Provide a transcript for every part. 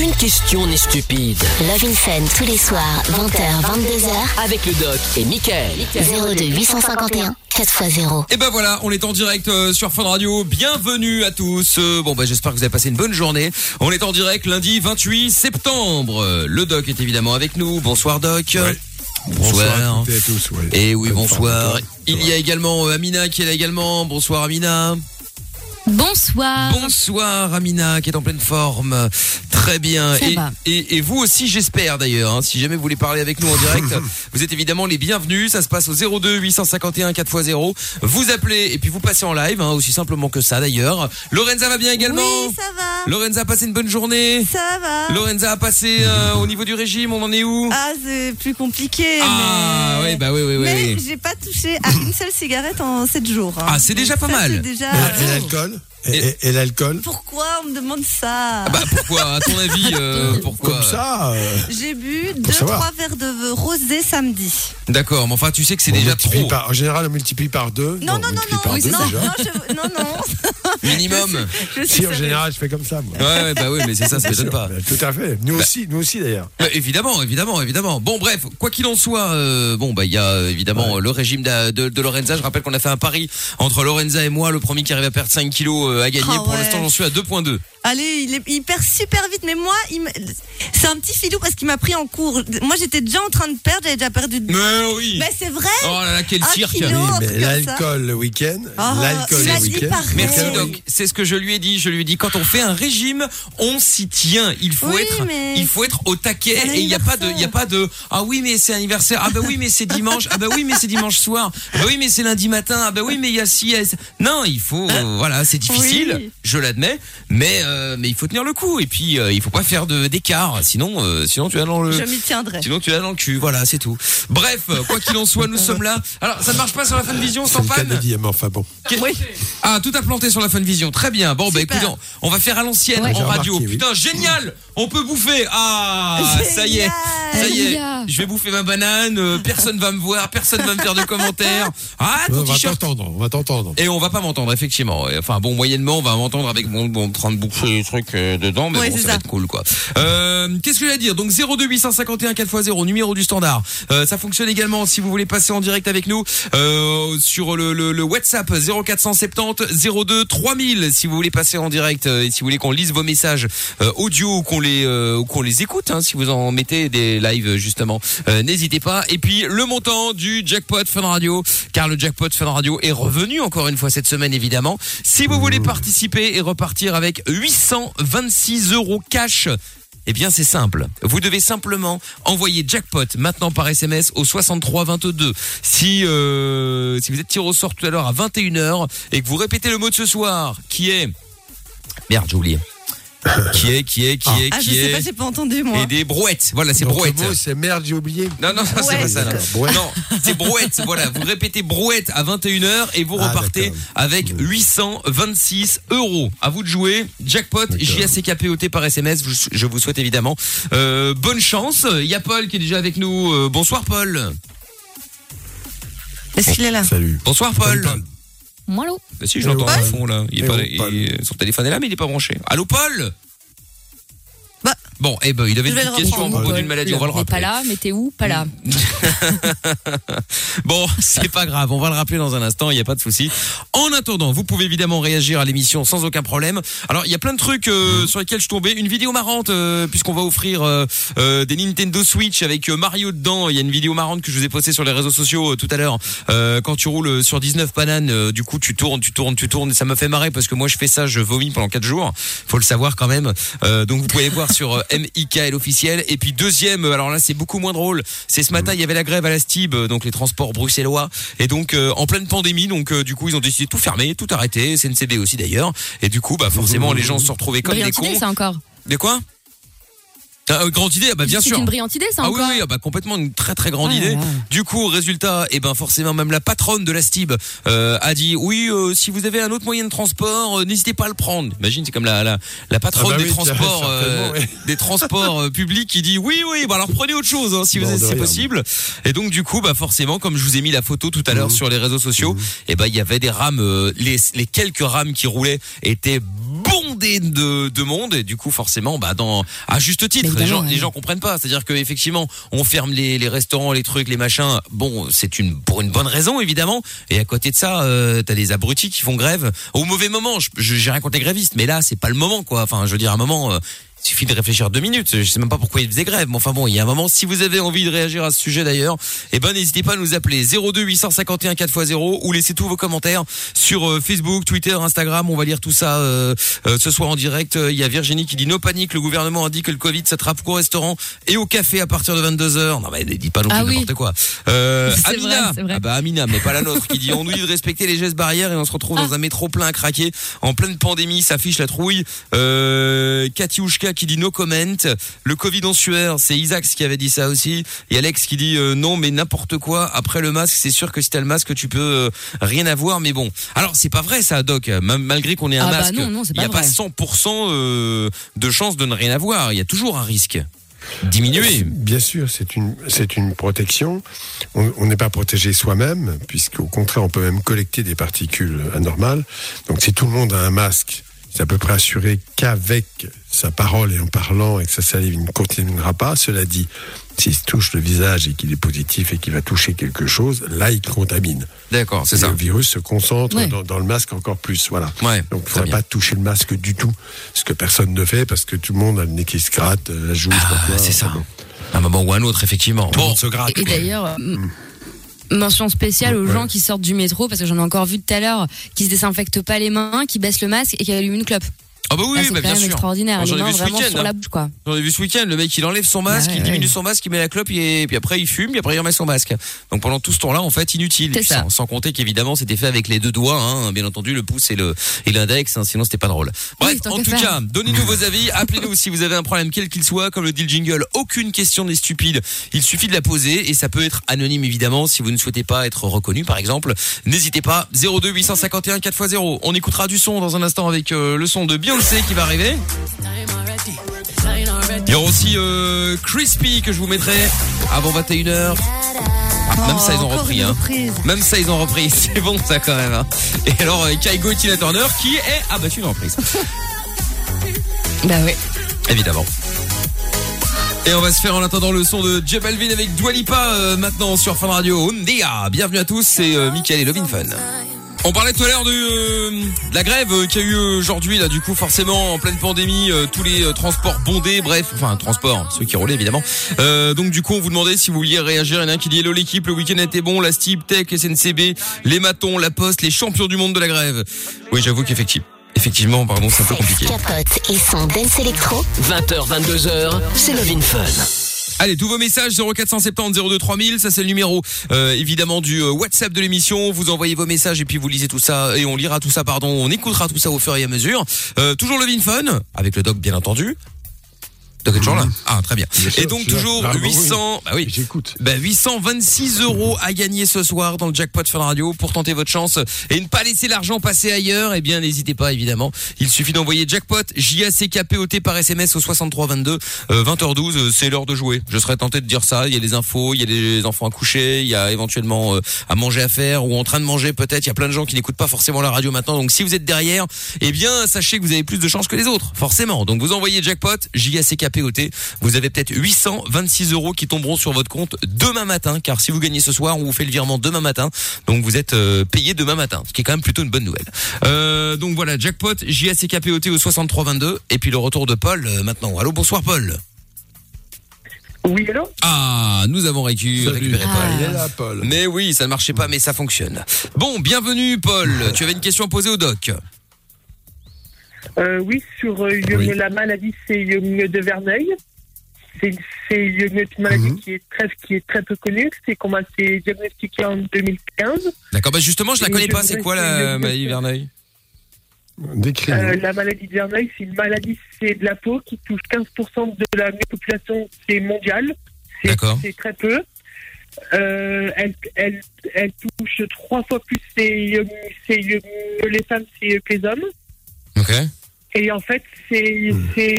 Aucune question n'est stupide. Love in Fun tous les soirs, 20h, 22h. Avec le doc et Michael. 02 851 4x0. Et ben voilà, on est en direct euh, sur Fun Radio. Bienvenue à tous. Euh, bon bah j'espère que vous avez passé une bonne journée. On est en direct lundi 28 septembre. Euh, Le doc est évidemment avec nous. Bonsoir doc. Bonsoir à toutes et à tous, ouais. Et oui, Bonne bonsoir. Il y a également euh, Amina qui est là également. Bonsoir Amina. Bonsoir. Bonsoir Amina qui est en pleine forme. Très bien. Et, va. et- et vous aussi j'espère d'ailleurs. hein. si jamais vous voulez parler avec nous en direct, vous êtes évidemment les bienvenus. Ça se passe au 02 851 4x0. Vous appelez et puis vous passez en live, hein, aussi simplement que ça d'ailleurs. Lorenza va bien également Oui, ça va. Lorenza a passé une bonne journée Ça va. Lorenza a passé euh, au niveau du régime, on en est où? Ah, c'est plus compliqué. Ah, mais... oui, bah oui, oui, oui. Mais oui. j'ai pas touché à une seule cigarette en 7 jours. hein. Ah, c'est déjà pas ça, mal. c'est déjà... Et l'alcool? Et, et- et l'alcool Pourquoi on me demande ça Bah pourquoi À ton avis, euh, pourquoi Comme ça, euh, J'ai bu Pour savoir. 2-3 verres de rosé samedi. D'accord, mais enfin tu sais que c'est déjà trop. par- en général, on multiplie par deux. Non, non, on non, non. par oui, deux, non, non, je- non, non. Minimum. Je suis Si, en général, je fais comme ça, moi. Ouais, ouais, bah oui, mais c'est ça, ça Bien m'étonne pas. mais Tout à fait. Nous aussi, nous aussi d'ailleurs. Bah, évidemment, évidemment, évidemment. Bon, bref, quoi qu'il en soit, euh, bon, bah, il y a euh, évidemment euh, le régime de, de, de Lorenza. Je rappelle qu'on a fait un pari entre Lorenza et moi. Le premier qui arrive à perdre 5 kilos euh, a gagné. Ah Pour ouais. l'instant, j'en suis à 2.2. Allez, il, est, il perd super vite, mais moi, c'est un petit filou parce qu'il m'a pris en cours. Moi, j'étais déjà en train de perdre, j'avais déjà perdu. Mais oui. Mais c'est vrai Oh là là, quel cirque. Oui, l'alcool le week-end, Ah, l'alcool le week-end. Merci. Doc. C'est ce que je lui ai dit. Je lui ai dit quand on fait un régime, on s'y tient. Il faut Oui, être, mais il faut être au taquet et il y a pas de, il y a pas de. Ah oui, mais c'est anniversaire. Ah bah oui, mais c'est dimanche. Ah bah oui, mais c'est dimanche soir. Ah bah oui, mais c'est lundi matin. Ah bah oui, mais il y a si. Non, il faut. euh, voilà, c'est difficile. Oui. Je l'admets, mais euh, mais il faut tenir le coup et puis euh, il faut pas faire de d'écart. Sinon, euh, sinon tu vas dans le. Je m'y tiendrai. Sinon tu vas dans le cul, voilà, c'est tout. Bref, euh, quoi qu'il en soit, nous sommes là. Alors, ça ne marche pas sur la fin de vision, sans de panne enfin bon. ah, tout a planté sur la Fun Vision. Très bien. Bon, bah Super. écoutez, on- va faire à l'ancienne Ouais. en radio. remarqué, oui. Putain, génial On peut bouffer Ah, ça y est. Ça y est. Je vais bouffer ma banane. euh, Personne va me voir. Personne va me faire de commentaires. Ah, ton on va t-shirt. t'entendre, on va t'entendre. Et on va pas m'entendre, effectivement. Enfin, bon, moyennement, on va m'entendre avec mon, bon, en train de bouffer des trucs euh, dedans, mais Ouais, bon, ça, c'est va ça. être cool, quoi. Euh, Qu'est-ce que je vais dire? Donc, 02 851 4x0, numéro du standard. Euh, ça fonctionne également si vous voulez passer en direct avec nous euh, sur le, le, le WhatsApp 0470 02 3000 si vous voulez passer en direct euh, et si vous voulez qu'on lise vos messages euh, audio ou qu'on les euh, ou qu'on les écoute, hein, si vous en mettez des lives justement, euh, n'hésitez pas. Et puis le montant du jackpot Fun Radio, car le jackpot Fun Radio est revenu encore une fois cette semaine évidemment. Si vous voulez participer et repartir avec 826 euros cash. Eh bien, c'est simple. Vous devez simplement envoyer jackpot maintenant par SMS au 63 22. Si euh, si vous êtes tiré au sort tout à l'heure à 21h et que vous répétez le mot de ce soir, qui est merde, j'ai oublié. Qui est, qui est, qui est, Ah, je qui sais est pas, j'ai pas entendu, moi. et des brouettes. Voilà, c'est Donc, le brouette. mot, c'est merde, j'ai oublié. Non, non, ça, c'est pas ça. Non, D'accord, brouette. Non, c'est brouette. Voilà, vous répétez brouette à 21h et vous Ah, repartez d'accord. avec 826 euros. À vous de jouer. Jackpot, JACKPOT par SMS. Je- Je vous souhaite évidemment euh, bonne chance. Il y a Paul qui est déjà avec nous. Euh, bonsoir Paul. Est-ce qu'il est là? Salut. Bonsoir Paul. Moi, l'eau. Bah si, je l'entends au fond là. Il est pas, il- son téléphone est là, mais il est pas branché. Allô Paul. Bon, eh ben, il avait Je une petite question à reprendre. propos Paul. d'une maladie. On va le rappeler. pas là, mais t'es où Pas là. Bon, c'est pas grave, on va le rappeler dans un instant, il n'y a pas de souci. En attendant, vous pouvez évidemment réagir à l'émission sans aucun problème. Alors, il y a plein de trucs euh, sur lesquels je tombais. Une vidéo marrante, euh, puisqu'on va offrir euh, euh, des Nintendo Switch avec euh, Mario dedans. Il y a une vidéo marrante que je vous ai postée sur les réseaux sociaux euh, tout à l'heure. Euh, quand tu roules sur 19 bananes, euh, du coup, tu tournes, tu tournes, tu tournes. Et ça me fait marrer parce que moi, je fais ça, je vomis pendant 4 jours. Faut le savoir quand même. Euh, donc, vous pouvez aller voir sur euh, MIKL officiel. Et puis, deuxième, euh, alors là, c'est beaucoup moins drôle. C'est ce matin, il y avait la grève à la STIB, euh, donc les transports bruxellois. Et donc, euh, en pleine pandémie, donc, euh, du coup, ils ont décidé de tout fermer, tout arrêter. CNCB aussi d'ailleurs. Et du coup, bah, forcément, les gens se sont retrouvés comme des cons. ça encore. Des quoi? Euh, grande idée, ah bah bien C'est sûr. une brillante idée, ça Ah oui, encore. oui, ah bah complètement une très très grande Ah idée. Du coup, résultat, et ben forcément même la patronne de la STIB euh, a dit oui, euh, si vous avez un autre moyen de transport, euh, n'hésitez pas à le prendre. Imagine, c'est comme la la, la patronne Ah bah des oui, transports des transports euh, publics qui dit oui oui, bah alors prenez autre chose hein, si vous de si possible. Et donc du coup, bah forcément, comme je vous ai mis la photo tout à l'heure Mmh. sur les réseaux sociaux, et ben il y avait des rames, euh, les les quelques rames qui roulaient étaient blindé de, de monde. Et du coup forcément bah dans à juste titre les gens les gens comprennent pas. C'est-à-dire que effectivement on ferme les, les restaurants les trucs les machins. Bon c'est une pour une bonne raison évidemment. Et à côté de ça euh, t'as des abrutis qui font grève. Au mauvais moment j'ai rien contre les grévistes mais là c'est pas le moment quoi. Enfin je veux dire à un moment euh, il suffit de réfléchir deux minutes. Je sais même pas pourquoi ils faisaient grève. Mais enfin bon, il y a un moment, si vous avez envie de réagir à ce sujet d'ailleurs, eh ben, n'hésitez pas à nous appeler 02 851 4x0 ou laissez tous vos commentaires sur euh, Facebook, Twitter, Instagram. On va lire tout ça, euh, euh, ce soir en direct. Euh, Il y a Virginie qui dit no panique. Le gouvernement a dit que le Covid s'attrape qu'au restaurant et au café à partir de 22h. Non, mais ne dis pas non plus Ah oui. n'importe quoi. Euh, Amina. vrai, c'est vrai. Ah bah, Amina, mais pas la nôtre, qui dit on nous dit de respecter les gestes barrières et on se retrouve Ah. dans un métro plein à craquer en pleine pandémie, ça affiche la trouille. Euh, Qui dit no comment. Le Covid en sueur, c'est Isaac qui avait dit ça aussi. Et Alex qui dit euh, non mais n'importe quoi. Après le masque, c'est sûr que si t'as le masque, tu peux euh, rien avoir. Mais bon, alors c'est pas vrai ça, Doc. Ma- Malgré qu'on ait un Ah bah masque, il n'y a pas pas vrai. 100% euh, de chance de ne rien avoir. Il y a toujours un risque. Diminuer. Bien sûr, c'est une, c'est une protection. On on n'est pas protégé soi-même, puisqu'au contraire, on peut même collecter des particules anormales. Donc, si tout le monde a un masque, c'est à peu près assuré qu'avec sa parole et en parlant et que sa salive ne continuera pas. Cela dit, s'il se touche le visage et qu'il est positif et qu'il va toucher quelque chose, là, il contamine. D'accord, c'est ça. Le virus se concentre Ouais. dans, dans le masque encore plus. Voilà. Ouais, Donc, il ne faudrait bien. pas toucher le masque du tout. Ce que personne ne fait parce que tout le monde a le nez qui se gratte, euh, la joue. Ah, c'est ça. À un moment ou à un autre, effectivement. Tout le Bon, monde se gratte. Et, et d'ailleurs, euh, m- mention spéciale aux Ouais. gens qui sortent du métro, parce que j'en ai encore vu tout à l'heure, qui se désinfectent pas les mains, qui baissent le masque et qui allument une clope. Ah bah oui, Là, bah, quand bien sûr. extraordinaire. J'en ai vu ce week-end, hein. J'en ai vu ce week-end, le mec il enlève son masque, il diminue son masque, il met la clope et puis après il fume, puis après il remet son masque. Donc pendant tout ce temps-là, en fait, inutile. C'est Puis ça. Sans, sans compter qu'évidemment c'était fait avec les deux doigts, hein, bien entendu, le pouce et le et l'index, hein, sinon c'était pas drôle. Bref, Oui, tant en qu'à tout faire. cas, donnez-nous vos avis, appelez-nous si vous avez un problème quel qu'il soit, comme le dit le jingle, aucune question n'est stupide. Il suffit de la poser et ça peut être anonyme évidemment si vous ne souhaitez pas être reconnu par exemple. N'hésitez pas 02 851 4x0. On écoutera du son dans un instant avec euh, le son de Beyoncé qui va arriver. Il y aura aussi euh, Crispy que je vous mettrai avant 21h. Ah, même ça ils ont repris hein. Même ça ils ont repris, c'est bon ça quand même. hein. Et alors euh, Kaigo et Tina Turner qui est ah bah une reprise. Bah oui. Évidemment. Et on va se faire en attendant le son de J Balvin avec Dua Lipa euh, maintenant sur Fun Radio. Ndia, bienvenue à tous, c'est euh, Mickaël et Lovin Fun. On parlait tout à l'heure de, euh, de la grève euh, qu'il y a eu aujourd'hui là du coup forcément en pleine pandémie euh, tous les euh, transports bondés bref enfin transports ceux qui roulaient évidemment. Euh, donc du coup on vous demandait si vous vouliez réagir. Il y en a un qui dit hello l'équipe le week-end était bon. La Steve Tech SNCB les matons la Poste les champions du monde de la grève. Oui j'avoue qu'effectivement effectivement pardon c'est un peu compliqué. Capote et son dance électro 20h, 22h, c'est Love Fun. Allez, tous vos messages 0470 02 3000, ça c'est le numéro euh, évidemment du euh, WhatsApp de l'émission. Vous envoyez vos messages et puis vous lisez tout ça et on lira tout ça, pardon, on écoutera tout ça au fur et à mesure. Euh, toujours le Fun avec le doc bien entendu. Est toujours là. Ah très bien. Et donc toujours Ah, bon, oui. 800. Bah oui. J'écoute. Bah 826 euros à gagner ce soir dans le jackpot Fun Radio pour tenter votre chance et ne pas laisser l'argent passer ailleurs. Eh bien n'hésitez pas évidemment. Il suffit d'envoyer jackpot J A C K P O T par SMS au 63 22 euh, 20h12. euh, C'est l'heure de jouer. Je serais tenté de dire ça. Il y a les infos, il y a les enfants à coucher, il y a éventuellement euh, à manger à faire ou en train de manger peut-être. Il y a plein de gens qui n'écoutent pas forcément la radio maintenant. Donc si vous êtes derrière, eh bien sachez que vous avez plus de chances que les autres, forcément. Donc vous envoyez jackpot J A C K P O T. Vous avez peut-être 826 euros qui tomberont sur votre compte demain matin, car si vous gagnez ce soir, on vous fait le virement demain matin. Donc vous êtes euh, payé demain matin, ce qui est quand même plutôt une bonne nouvelle. Euh, donc voilà, jackpot J A C K P O T au 63 22 et puis le retour de Paul euh, maintenant. Allô, bonsoir Paul. Oui, allô? Ah, nous avons récu- Salut. récupéré Ah. Paul. Il est là, Paul. Mais oui, ça ne marchait pas, mais ça fonctionne. Bon, bienvenue Paul. Tu avais une question à poser au doc? Euh, Oui, sur euh, une- Oui. la maladie, c'est une de Verneuil. C'est une maladie Mhm. qui, est très, qui est très peu connue. C'est qu'on m'a été diagnostiqué en 2015. D'accord, bah justement, je la connais pas. C'est quoi la essayer de- maladie Verneuil? Décris. Euh, la maladie de Verneuil, c'est une maladie c'est de la peau qui touche 15% de la population c'est mondiale. C'est- D'accord. C'est très peu. Euh, elle, elle, elle touche trois fois plus les femmes que les hommes. Ok. Et en fait, c'est c'est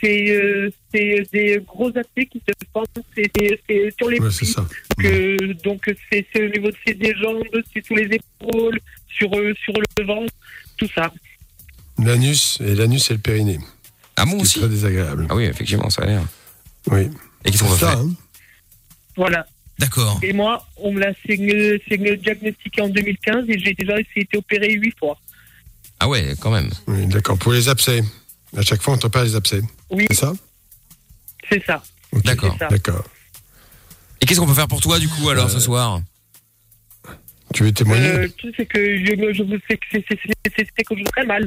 c'est euh, c'est des gros abcès qui se forment c'est c'est- c'est sur les Ouais, c'est pieds. ça. que donc c'est c'est au niveau de c'est des jambes, c'est sur les épaules, sur sur le ventre, tout ça. L'anus et l'anus et le périnée. Ah bon C'est aussi très désagréable. Ah oui, effectivement, ça a l'air. Oui. Et qu'est-ce qu'on C'est va faire hein. Voilà. D'accord. Et moi, on me l'a diagnostiqué en 2015 et j'ai déjà été opéré huit fois. Ah ouais, quand même. Oui, d'accord. Pour les abcès. À chaque fois, on t'opère les abcès. Oui, C'est ça c'est ça. D'accord. C'est ça. D'accord. Et qu'est-ce qu'on peut faire pour toi, du coup, alors, ce soir Tu veux témoigner Euh, tu sais que je, je vous sais que c'est- que je vais très mal.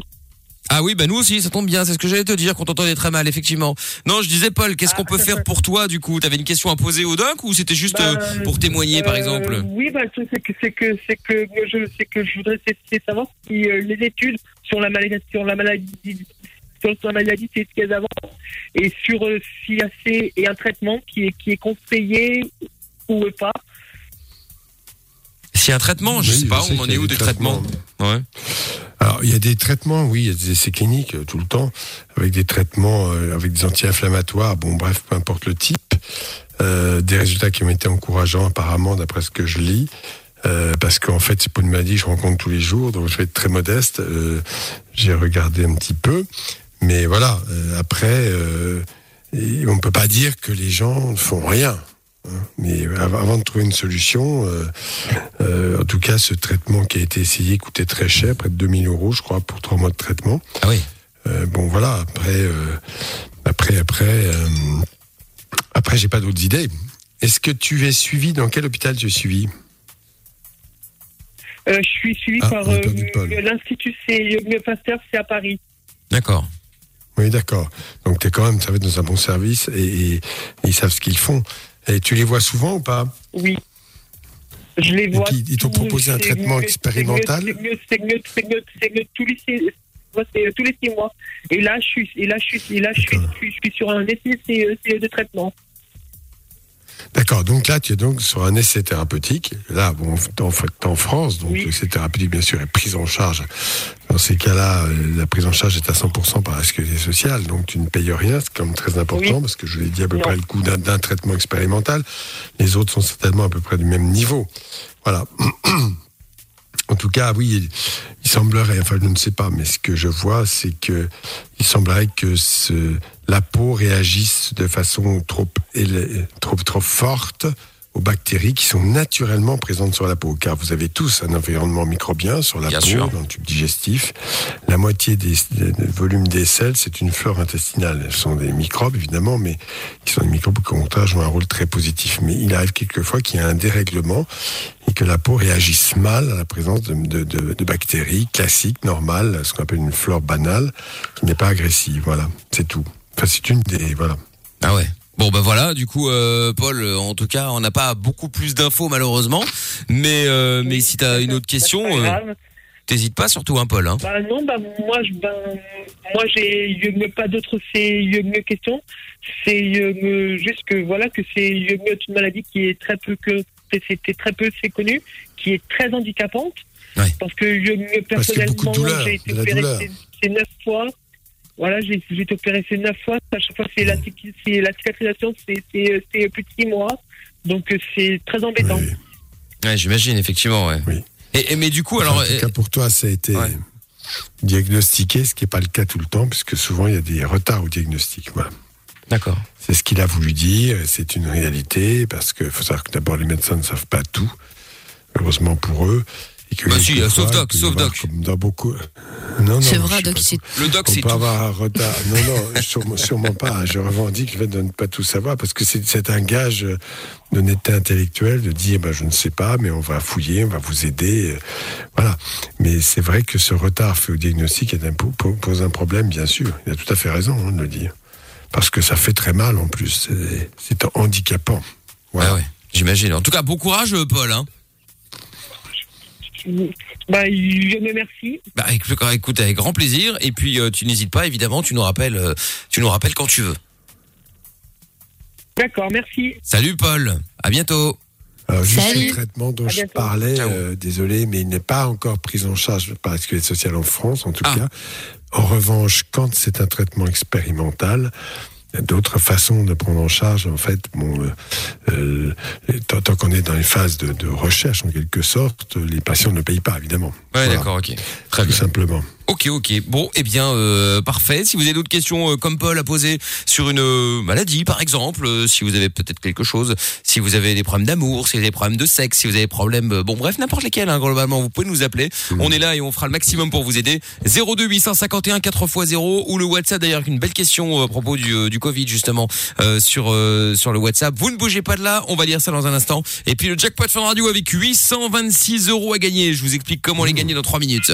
Ah oui, bah nous aussi, ça tombe bien, c'est ce que j'allais te dire, qu'on t'entendait très mal, effectivement. Non, je disais, Paul, qu'est-ce Ah. qu'on peut faire pour toi, du coup? T'avais une question à poser au doc ou c'était juste Bah, euh, pour témoigner, par Euh, exemple? Oui, bah, c'est que c'est que c'est que je c'est que je voudrais savoir si euh, les études sur la maladie sur la maladie sur la maladie c'est ce qu'elles avancent et sur euh, s'il y a c'est et un traitement qui est qui est conseillé ou pas. S'il y a un traitement, je Oui, sais pas, on en est où des traitements, Ouais. Alors, il y a des traitements, oui, il y a des essais cliniques euh, tout le temps, avec des traitements, euh, avec des anti-inflammatoires, bon, bref, peu importe le type. Euh, des résultats qui ont été encourageants, apparemment, d'après ce que je lis. Euh, parce qu'en fait, c'est pas une maladie que je rencontre tous les jours, donc je vais être très modeste. J'ai regardé un petit peu. Mais voilà, après, on ne peut pas dire que les gens ne font rien. Mais av- avant de trouver une solution, euh, euh, en tout cas, ce traitement qui a été essayé coûtait très cher, près de 2000 euros, je crois, pour trois mois de traitement. Ah oui. Euh, bon, voilà. Après, euh, après, après, euh, après, j'ai pas d'autres idées. Est-ce que tu es suivi? Dans quel hôpital tu es suivi? Euh, je suis suivi Ah, par euh, l'institut c'est Mieux Pasteur, c'est à Paris. D'accord. Oui, d'accord. Donc, tu es quand même, ça va être dans un bon service et, et- et ils savent ce qu'ils font. Et tu les vois souvent ou pas? Oui. Je les vois. qui- ils t'ont proposé un traitement expérimental? C'est mieux, c'est mieux, c'est mieux, c'est mieux tous les c'est tous les six mois. Et là, je suis, et là, je suis, et là, je suis, je suis, sur un essai c'est de traitement. D'accord, donc là, tu es donc sur un essai thérapeutique. Là, bon, en fait, en France, donc Oui. l'essai thérapeutique, bien sûr, est pris en charge. Dans ces cas-là, euh, la prise en charge est à 100% par la sécurité sociale, donc tu ne payes rien, c'est quand même très important, Oui. parce que je l'ai dit à peu Non. près le coût d'un d'un traitement expérimental. Les autres sont certainement à peu près du même niveau. Voilà. En tout cas, oui, il, semblerait, enfin je ne sais pas, mais ce que je vois, c'est que il semblerait que ce, la peau réagisse de façon trop, trop, trop forte aux bactéries qui sont naturellement présentes sur la peau. Car vous avez tous un environnement microbien sur la Bien peau, sûr. dans le tube digestif. La moitié des, des- des volumes des selles, c'est une flore intestinale. Ce sont des microbes, évidemment, mais qui sont des microbes qui, au contraire, jouent un rôle très positif. Mais il arrive quelquefois qu'il y ait un dérèglement et que la peau réagisse mal à la présence de, de- de- de bactéries classiques, normales, ce qu'on appelle une flore banale, qui n'est pas agressive. Voilà, c'est tout. Enfin, c'est une des... Voilà. Ah ouais. Bon bah voilà, du coup euh, Paul, en tout cas, on n'a pas beaucoup plus d'infos malheureusement, mais euh, mais si t'as une autre question, C'est pas euh, grave. t'hésites pas surtout hein Paul. Hein. Bah non, bah moi, je, ben, moi j'ai je n'ai pas d'autres c'est je n'ai question. C'est euh, me- juste que voilà que c'est je n'ai une maladie qui est très peu que c'était très peu c'est connu, qui est très handicapante. Ouais. Parce que je personnellement j'ai été opéré douleur. ces, ces neuf fois. Voilà, j'ai j'ai été opéré ces neuf fois. À chaque fois c'est la c'est la cicatrisation c'est c'est c'est plus de six mois. Donc euh, c'est très embêtant. Oui. Ouais, j'imagine effectivement. Ouais. Oui. Et, et mais du coup alors, en tout cas, pour toi, ça a été Ouais. diagnostiqué, ce qui n'est pas le cas tout le temps, puisque souvent, il y a des retards au diagnostic. Voilà. d'accord. C'est ce qu'il a voulu dire, c'est une réalité, parce qu'il faut savoir que d'abord, les médecins ne savent pas tout, heureusement pour eux. Et que Bah si, sauf doc, sauf doc. Comme dans beaucoup. Non, non, C'est vrai, Doc, pas c'est Le doc on c'est peut tout. avoir un retard. Non, non, sûrement, sûrement pas. Je revendique le fait de ne pas tout savoir parce que c'est c'est un gage d'honnêteté intellectuelle de dire ben, je ne sais pas, mais on va fouiller, on va vous aider. euh, Voilà. Mais c'est vrai que ce retard fait au diagnostic pose un problème, bien sûr. Il a tout à fait raison hein, de le dire. Parce que ça fait très mal en plus. C'est- C'est handicapant. Voilà. Ah ouais, j'imagine. En tout cas, bon courage Paul. Hein. Bah je me remercie. Bah écoute, écoute, avec grand plaisir. Et puis euh, tu n'hésites pas, évidemment, tu nous rappelles, euh, tu nous rappelles quand tu veux. D'accord, merci. Salut Paul. À bientôt. Alors, juste Salut. le traitement dont je parlais, euh, désolé, mais il n'est pas encore pris en charge par la sécurité sociale en France, en tout Ah. cas. En revanche, quand c'est un traitement expérimental, il y a d'autres façons de prendre en charge, en fait, bon, euh, euh, tant, tant qu'on est dans les phases de, de recherche, en quelque sorte, les patients ne payent pas, évidemment. Voilà, d'accord, ok. Très Tout bien. simplement. Ok, ok. Bon, eh bien, euh, parfait. Si vous avez d'autres questions euh, comme Paul a posé sur une euh, maladie, par exemple, euh, si vous avez peut-être quelque chose, si vous avez des problèmes d'amour, si vous avez des problèmes de sexe, si vous avez des problèmes, euh, bon bref, n'importe lesquels, hein, globalement, vous pouvez nous appeler. On est là et on fera le maximum pour vous aider. 02 851 4x0 ou le WhatsApp d'ailleurs avec une belle question euh, à propos du, du Covid justement euh, sur euh, sur le WhatsApp. Vous ne bougez pas de là, on va lire ça dans un instant. Et puis le jackpot Fun Radio avec 826 euros à gagner. Je vous explique comment les gagner dans 3 minutes.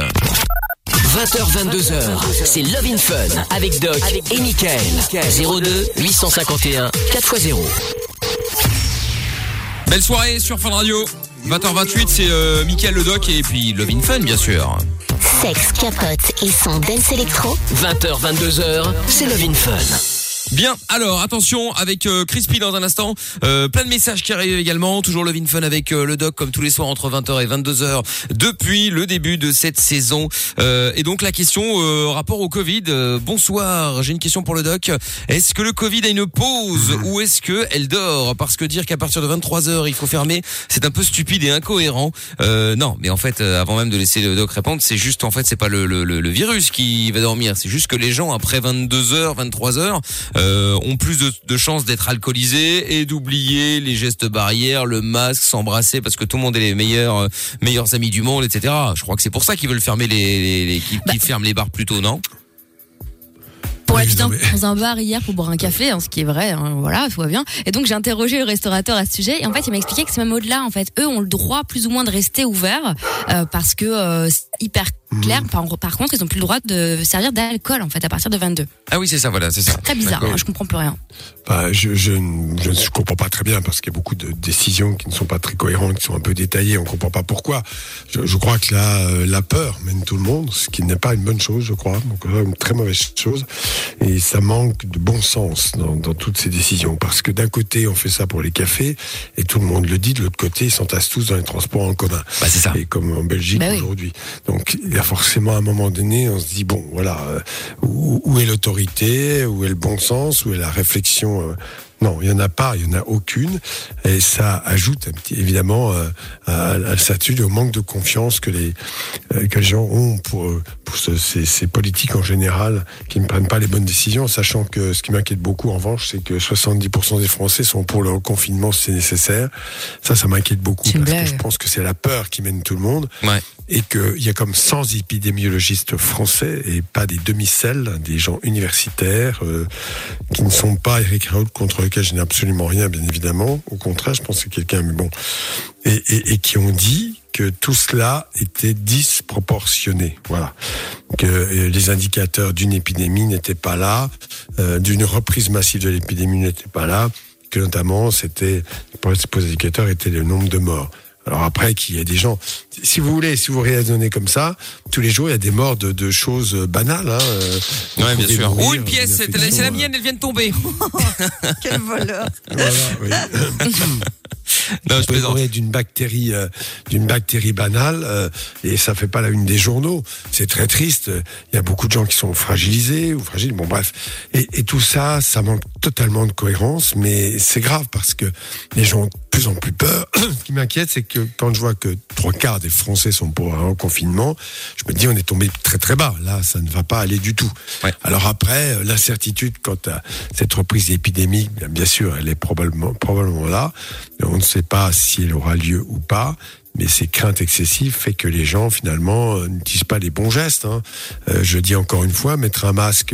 20h, 22h, c'est Love in Fun avec Doc et Michael. 02 851 4x0. Belle soirée sur Fun Radio. 20h28, c'est euh, Mickaël le Doc et puis Love in Fun bien sûr. Sexe, capote et son dance électro. 20h, 22h, c'est Love in Fun. Bien, alors attention avec euh, Crispy dans un instant, Euh, plein de messages qui arrivent également, toujours le Fun avec euh, le doc comme tous les soirs entre 20h et 22h depuis le début de cette saison. Euh, et donc la question euh, rapport au Covid, euh, bonsoir, j'ai une question pour le doc. Est-ce que le Covid a une pause ou est-ce que elle dort? Parce que dire qu'à partir de 23h il faut fermer, c'est un peu stupide et incohérent. Euh, non, mais en fait euh, avant même de laisser le doc répondre, c'est juste en fait c'est pas le, le, le- le virus qui va dormir, c'est juste que les gens après 22h, 23h euh, ont plus de, de chances d'être alcoolisés et d'oublier les gestes barrières, le masque, s'embrasser parce que tout le monde est les meilleurs euh, meilleurs amis du monde, etc. Je crois que c'est pour ça qu'ils veulent fermer les, les, les- qu'ils qu'ils ferment les bars plus tôt, non? Pour être dans, dans un bar hier pour boire un café, hein, ce qui est vrai, hein, voilà, tout va bien. Et donc j'ai interrogé le restaurateur à ce sujet et en fait il m'a expliqué que c'est même au-delà. En fait, eux ont le droit plus ou moins de rester ouverts euh, parce que euh, c'est hyper clair. Par, par contre, ils ont plus le droit de servir d'alcool en fait à partir de 22. Ah oui, c'est ça, voilà, c'est ça. Très bizarre, hein, je comprends plus rien. Bah, je, je, ne- je ne comprends pas très bien parce qu'il y a beaucoup de décisions qui ne sont pas très cohérentes, qui sont un peu détaillées. On comprend pas pourquoi. Je, je crois que la, euh, la peur mène tout le monde, ce qui n'est pas une bonne chose, je crois. Donc, c'est une très mauvaise chose. Et ça manque de bon sens dans, dans toutes ces décisions. Parce que d'un côté, on fait ça pour les cafés et tout le monde le dit. De l'autre côté, ils s'entassent tous dans les transports en commun. Bah, c'est ça. Et comme en Belgique Bah oui. aujourd'hui. Donc, il y forcément un moment donné, on se dit bon, voilà, euh, où, où est l'autorité, où est le bon sens, où est la réflexion euh, Non, il y en a pas, il y en a aucune, et ça ajoute un petit, évidemment euh, à, à la certitude, au manque de confiance que les euh, que les gens ont pour euh, pour ce- ces, ces politiques en général qui ne prennent pas les bonnes décisions, sachant que ce qui m'inquiète beaucoup en revanche, c'est que 70% des Français sont pour le confinement si c'est nécessaire. Ça, ça m'inquiète beaucoup parce que je pense que c'est la peur qui mène tout le monde Ouais. et qu'il y a comme 100 épidémiologistes français et pas des demi-celles, des gens universitaires euh, qui ne sont pas Eric Raoult contre je n'ai absolument rien, bien évidemment. Au contraire, je pense que c'est quelqu'un, mais bon, et qui ont dit que tout cela était disproportionné. Voilà. Que euh, les indicateurs d'une épidémie n'étaient pas là, euh, d'une reprise massive de l'épidémie n'étaient pas là, que notamment c'était, les principaux indicateurs étaient le nombre de morts. Alors après, qu'il y a des gens, si vous voulez, si vous raisonnez comme ça, tous les jours, il y a des morts de, de choses banales. Hein, euh, Ouais, bien sûr. mourir Ou une pièce, c'est la, la mienne, elle vient de tomber. Quel voleur. euh, Voilà, oui. Non, je plaisante. d'une bactérie, euh, d'une bactérie banale, euh, et ça fait pas la une des journaux. C'est très triste. Il y a beaucoup de gens qui sont fragilisés ou fragiles. Bon, bref. Et, et tout ça, ça manque totalement de cohérence, mais c'est grave parce que les gens ont de plus en plus peur. Ce qui m'inquiète, c'est que quand je vois que trois quarts des Français sont pour un confinement, je me dis on est tombé très très bas. Là, ça ne va pas aller du tout. Ouais. Alors après, euh, l'incertitude quant à cette reprise épidémique, bien, bien sûr, elle est probablement, probablement là. On ne sait pas si elle aura lieu ou pas. Mais ces craintes excessives fait que les gens finalement euh, n'utilisent pas les bons gestes. hein. Euh, je dis encore une fois, mettre un masque,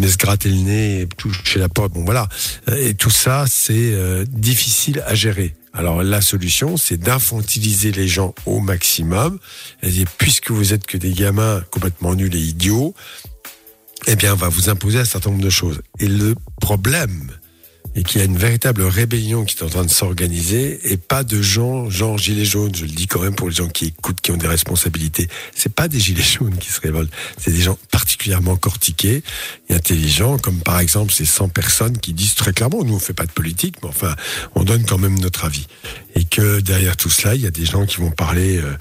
mais se gratter le nez, toucher la porte, bon voilà. Euh, Et tout ça, c'est euh, difficile à gérer. Alors la solution, c'est d'infantiliser les gens au maximum. Et puisque vous êtes que des gamins complètement nuls et idiots, eh bien, on va vous imposer un certain nombre de choses. Et le problème, et qu'il y a une véritable rébellion qui est en train de s'organiser, et pas de gens, genre gilets jaunes, je le dis quand même pour les gens qui écoutent, qui ont des responsabilités. C'est pas des gilets jaunes qui se révoltent, c'est des gens particulièrement cortiqués et intelligents, comme par exemple ces 100 personnes qui disent très clairement, nous on fait pas de politique, mais enfin, on donne quand même notre avis. Et que derrière tout cela, il y a des gens qui vont parler euh,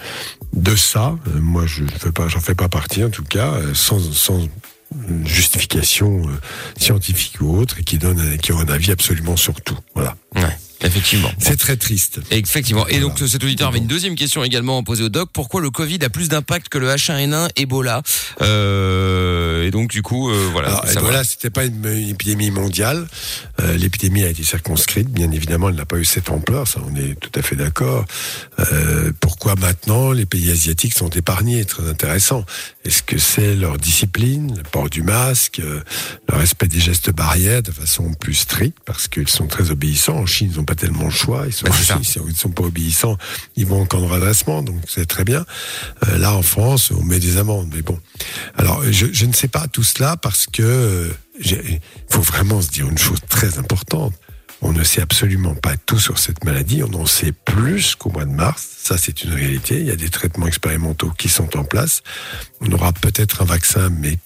de ça. Euh, moi, je fais pas, j'en fais pas partie en tout cas, euh, sans, sans justification euh, scientifique ou autre, et qui donne, qui ont un avis absolument sur tout. Voilà. Effectivement. C'est très triste. Effectivement. Et donc cet auditeur avait une deuxième question également posée au doc. Pourquoi le Covid a plus d'impact que le H1N1 Ebola euh, Et donc du coup, euh, voilà. Alors. Ebola, c'était pas une, une épidémie mondiale. Euh, L'épidémie a été circonscrite. Bien évidemment, elle n'a pas eu cette ampleur. Ça, on est tout à fait d'accord. Euh, pourquoi maintenant les pays asiatiques sont épargnés? Très intéressant. Est-ce que c'est leur discipline, le port du masque, euh, le respect des gestes barrières de façon plus stricte? Parce qu'ils sont très obéissants. En Chine, ils n'ont pas tellement le choix. Ils sont, Bah, ils sont, pas obéissants. Ils vont en camp de redressement, donc c'est très bien. Euh, là, en France, on met des amendes, mais bon. Alors, je, je ne sais pas tout cela parce que euh, il faut vraiment se dire une chose très importante. On ne sait absolument pas tout sur cette maladie. On en sait plus qu'au mois de mars. Ça, c'est une réalité. Il y a des traitements expérimentaux qui sont en place. On aura peut-être un vaccin, mais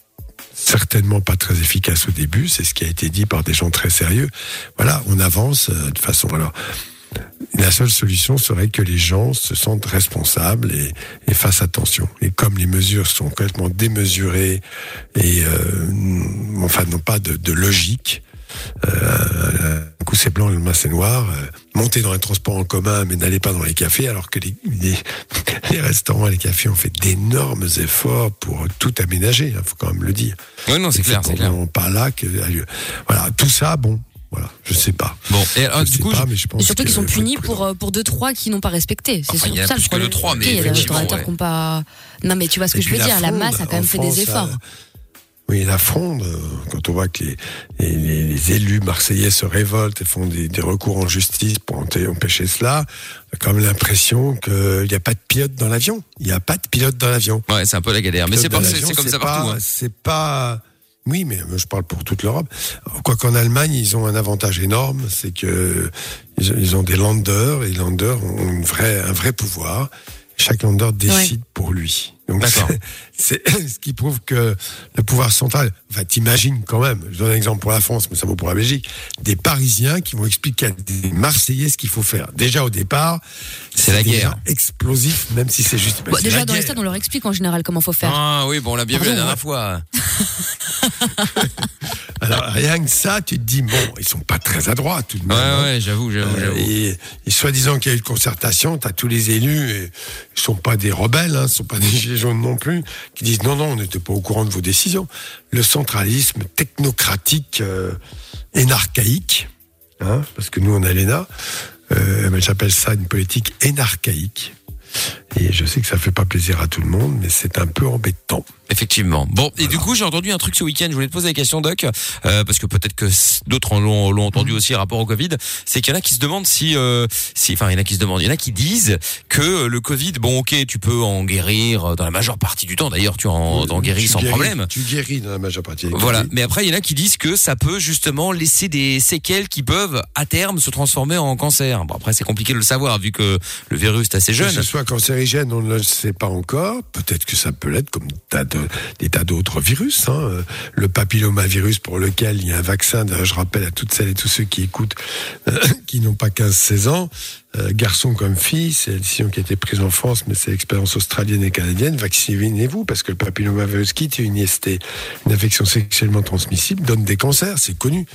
certainement pas très efficace au début. C'est ce qui a été dit par des gens très sérieux. Voilà, on avance euh, de façon. Alors, la seule solution serait que les gens se sentent responsables et, et fassent attention. Et comme les mesures sont complètement démesurées et euh, enfin n'ont pas de, de logique, un coup c'est blanc, le lendemain c'est noir. Euh, montez dans les transports en commun, mais n'allez pas dans les cafés, alors que les, les, les restaurants et les cafés ont fait d'énormes efforts pour tout aménager. Il faut quand même le dire. Ouais, non, c'est clair, c'est clair. pas là que a lieu. Voilà, tout ça, bon, voilà, je sais pas. Bon, et alors, Je du sais coup, pas, mais je pense Et surtout qu'ils sont punis pour euh, pour deux trois qui n'ont pas respecté. C'est Enfin, il y en a ça le plus que deux, problème. trois, mais Ok, il y a des restaurateurs ouais. qui n'ont pas. Non, mais tu vois ce que Et je veux dire. La masse a quand même fait des efforts. euh, oui, la fronde, euh, quand on voit que les, les- les- les élus marseillais se révoltent et font des, des recours en justice pour empêcher cela, on a quand même l'impression qu'il n'y a pas de pilote dans l'avion. Il n'y a pas de pilote dans l'avion. ouais, c'est un peu la galère. Mais c'est comme ça pas- partout. hein. C'est pas. Oui, mais je parle pour toute l'Europe. Quoiqu'en Allemagne, ils ont un avantage énorme, c'est que ils ont- ils ont des landers et les landers ont une vraie, un vrai pouvoir. Chaque lander décide pour lui. Donc D'accord. c'est ce qui prouve que le pouvoir central. Enfin, t'imagines quand même. Je donne un exemple pour la France, mais ça vaut pour la Belgique. Des Parisiens qui vont expliquer à des Marseillais ce qu'il faut faire. Déjà au départ, C'est la déjà guerre. Explosif, même si c'est juste. Bon, c'est déjà dans les stades, on leur explique en général comment faut faire. Ah oui, bon, on l'a bien vu la dernière fois. Alors rien que ça, tu te dis bon, ils sont pas très adroits tout de même. Ouais, hein. ouais, j'avoue, j'avoue, Euh, et soi-disant qu'il y a eu une concertation, t'as tous les élus, et ils sont pas des rebelles, hein, ils sont pas des gilets jaunes non plus, qui disent non, non, on n'était pas au courant de vos décisions. Le centralisme technocratique, euh, énarchaïque, hein, parce que nous on a l'ENA, euh, j'appelle ça une politique énarchaïque. Et je sais que ça fait pas plaisir à tout le monde, mais c'est un peu embêtant. Effectivement. Bon, et du coup, j'ai entendu un truc ce week-end. Je voulais te poser la question, Doc, euh, parce que peut-être que d'autres l'ont l'ont entendu aussi rapport au Covid. C'est qu'il y en a qui se demandent si, euh, si, enfin, il y en a qui se demandent, il y en a qui disent que le Covid, bon, ok, tu peux en guérir euh, dans la majeure partie du temps. D'ailleurs, tu en, en guéris Tu sans guéris- problème. Tu guéris dans la majeure partie cas. Voilà. Mais après, il y en a qui disent que ça peut justement laisser des séquelles qui peuvent, à terme, se transformer en cancer. Bon, après, c'est compliqué de le savoir vu que le virus est assez Que jeune. ce soit cancérigène, on ne le sait pas encore. Peut-être que ça peut l'être comme tas de- des tas d'autres virus. hein. Le papillomavirus pour lequel il y a un vaccin, je rappelle à toutes celles et tous ceux qui écoutent, euh, qui n'ont pas 15-16 ans, euh, garçon comme fille, c'est la décision qui a été prise en France, mais c'est l'expérience australienne et canadienne, vaccinez-vous parce que le papillomavirus qui est une IST, une infection sexuellement transmissible, donne des cancers, c'est connu.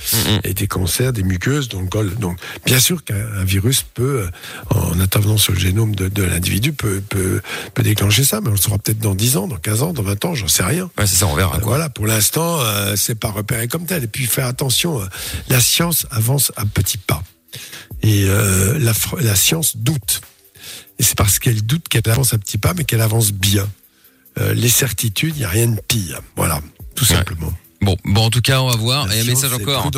Et des cancers, des muqueuses, donc, donc bien sûr qu'un un virus peut, euh, en intervenant sur le génome de, de l'individu, peut, peut, peut déclencher ça, mais on le saura peut-être dans 10 ans, dans 15 ans, dans 20 ans, j'en sais rien. Ouais, c'est ça, on verra. Euh. Voilà, pour l'instant, euh, c'est pas repéré comme tel. Et puis faire attention, la science avance à petits pas. Et euh, la, science doute. Et c'est parce qu'elle doute qu'elle avance à petits pas, mais qu'elle avance bien. Euh, les certitudes, il n'y a rien de pire. Voilà, tout Ouais. simplement. Bon, bon, en tout cas, on va voir. La Et un message encore.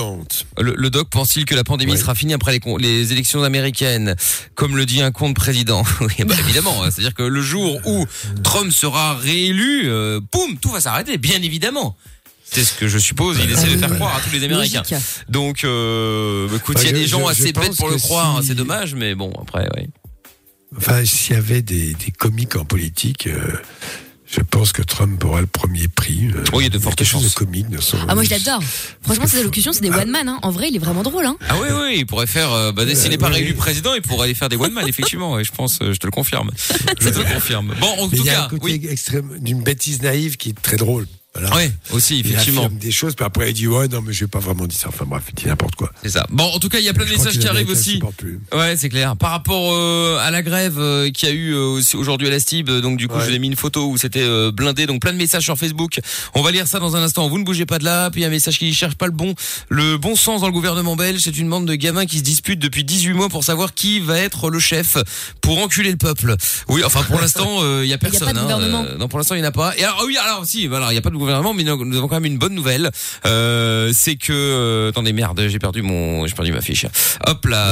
Le, le doc pense-t-il que la pandémie sera finie après les élections américaines, comme le dit un compte président? Oui, bah, évidemment. hein. C'est-à-dire que le jour où Trump sera réélu, euh, boum, tout va s'arrêter, bien évidemment. C'est ce que je suppose. Il essaie de faire croire à tous les Américains. Donc, euh, écoute, Bah, il y a des gens je- je assez bêtes pour le croire. si- C'est dommage, mais bon, après, oui. Enfin, s'il y avait des, des comiques en politique, euh, je pense que Trump aura le premier prix. euh, Oui, il y a de fortes chances. de comique dans son. Ah moi je l'adore. Franchement ses allocutions c'est des one man. Hein. En vrai il est vraiment drôle. Hein. Ah oui, oui, il pourrait faire. Euh, bah, s'il n'est pas oui, réélu président, il pourrait aller faire des one man, effectivement. ouais, je pense, euh, je te le confirme. je te le confirme. Bon, en Mais tout il y a cas, un côté oui. extrême d'une bêtise naïve qui est très drôle. Voilà. Ouais, aussi, Il effectivement. affirme des choses, puis après il dit ouais non mais je vais pas vraiment dire ça. Enfin bref, il dit n'importe quoi. C'est ça. Bon, en tout cas, il y a plein de messages qui arrivent aussi. Ouais, c'est clair. Par rapport euh, à la grève euh, qu'il y a eu euh, aussi aujourd'hui à la Stib, euh, donc du coup, Ouais. je vous ai mis une photo où c'était euh, blindé, donc plein de messages sur Facebook. On va lire ça dans un instant. Vous ne bougez pas de là. Puis il y a un message qui cherche pas le bon, le bon sens dans le gouvernement belge. C'est une bande de gamins qui se disputent depuis 18 mois pour savoir qui va être le chef pour enculer le peuple. Oui, enfin pour l'instant, euh, il y a pas de personne. hein. gouvernement. Euh, non, pour l'instant, il n'y en a pas. Et alors, ah oui, alors si, voilà, il n'y a pas de gouvernement, mais nous nous avons quand même une bonne nouvelle. Euh, c'est que, euh, attendez, merde, j'ai perdu mon, j'ai perdu ma fiche. Hop là,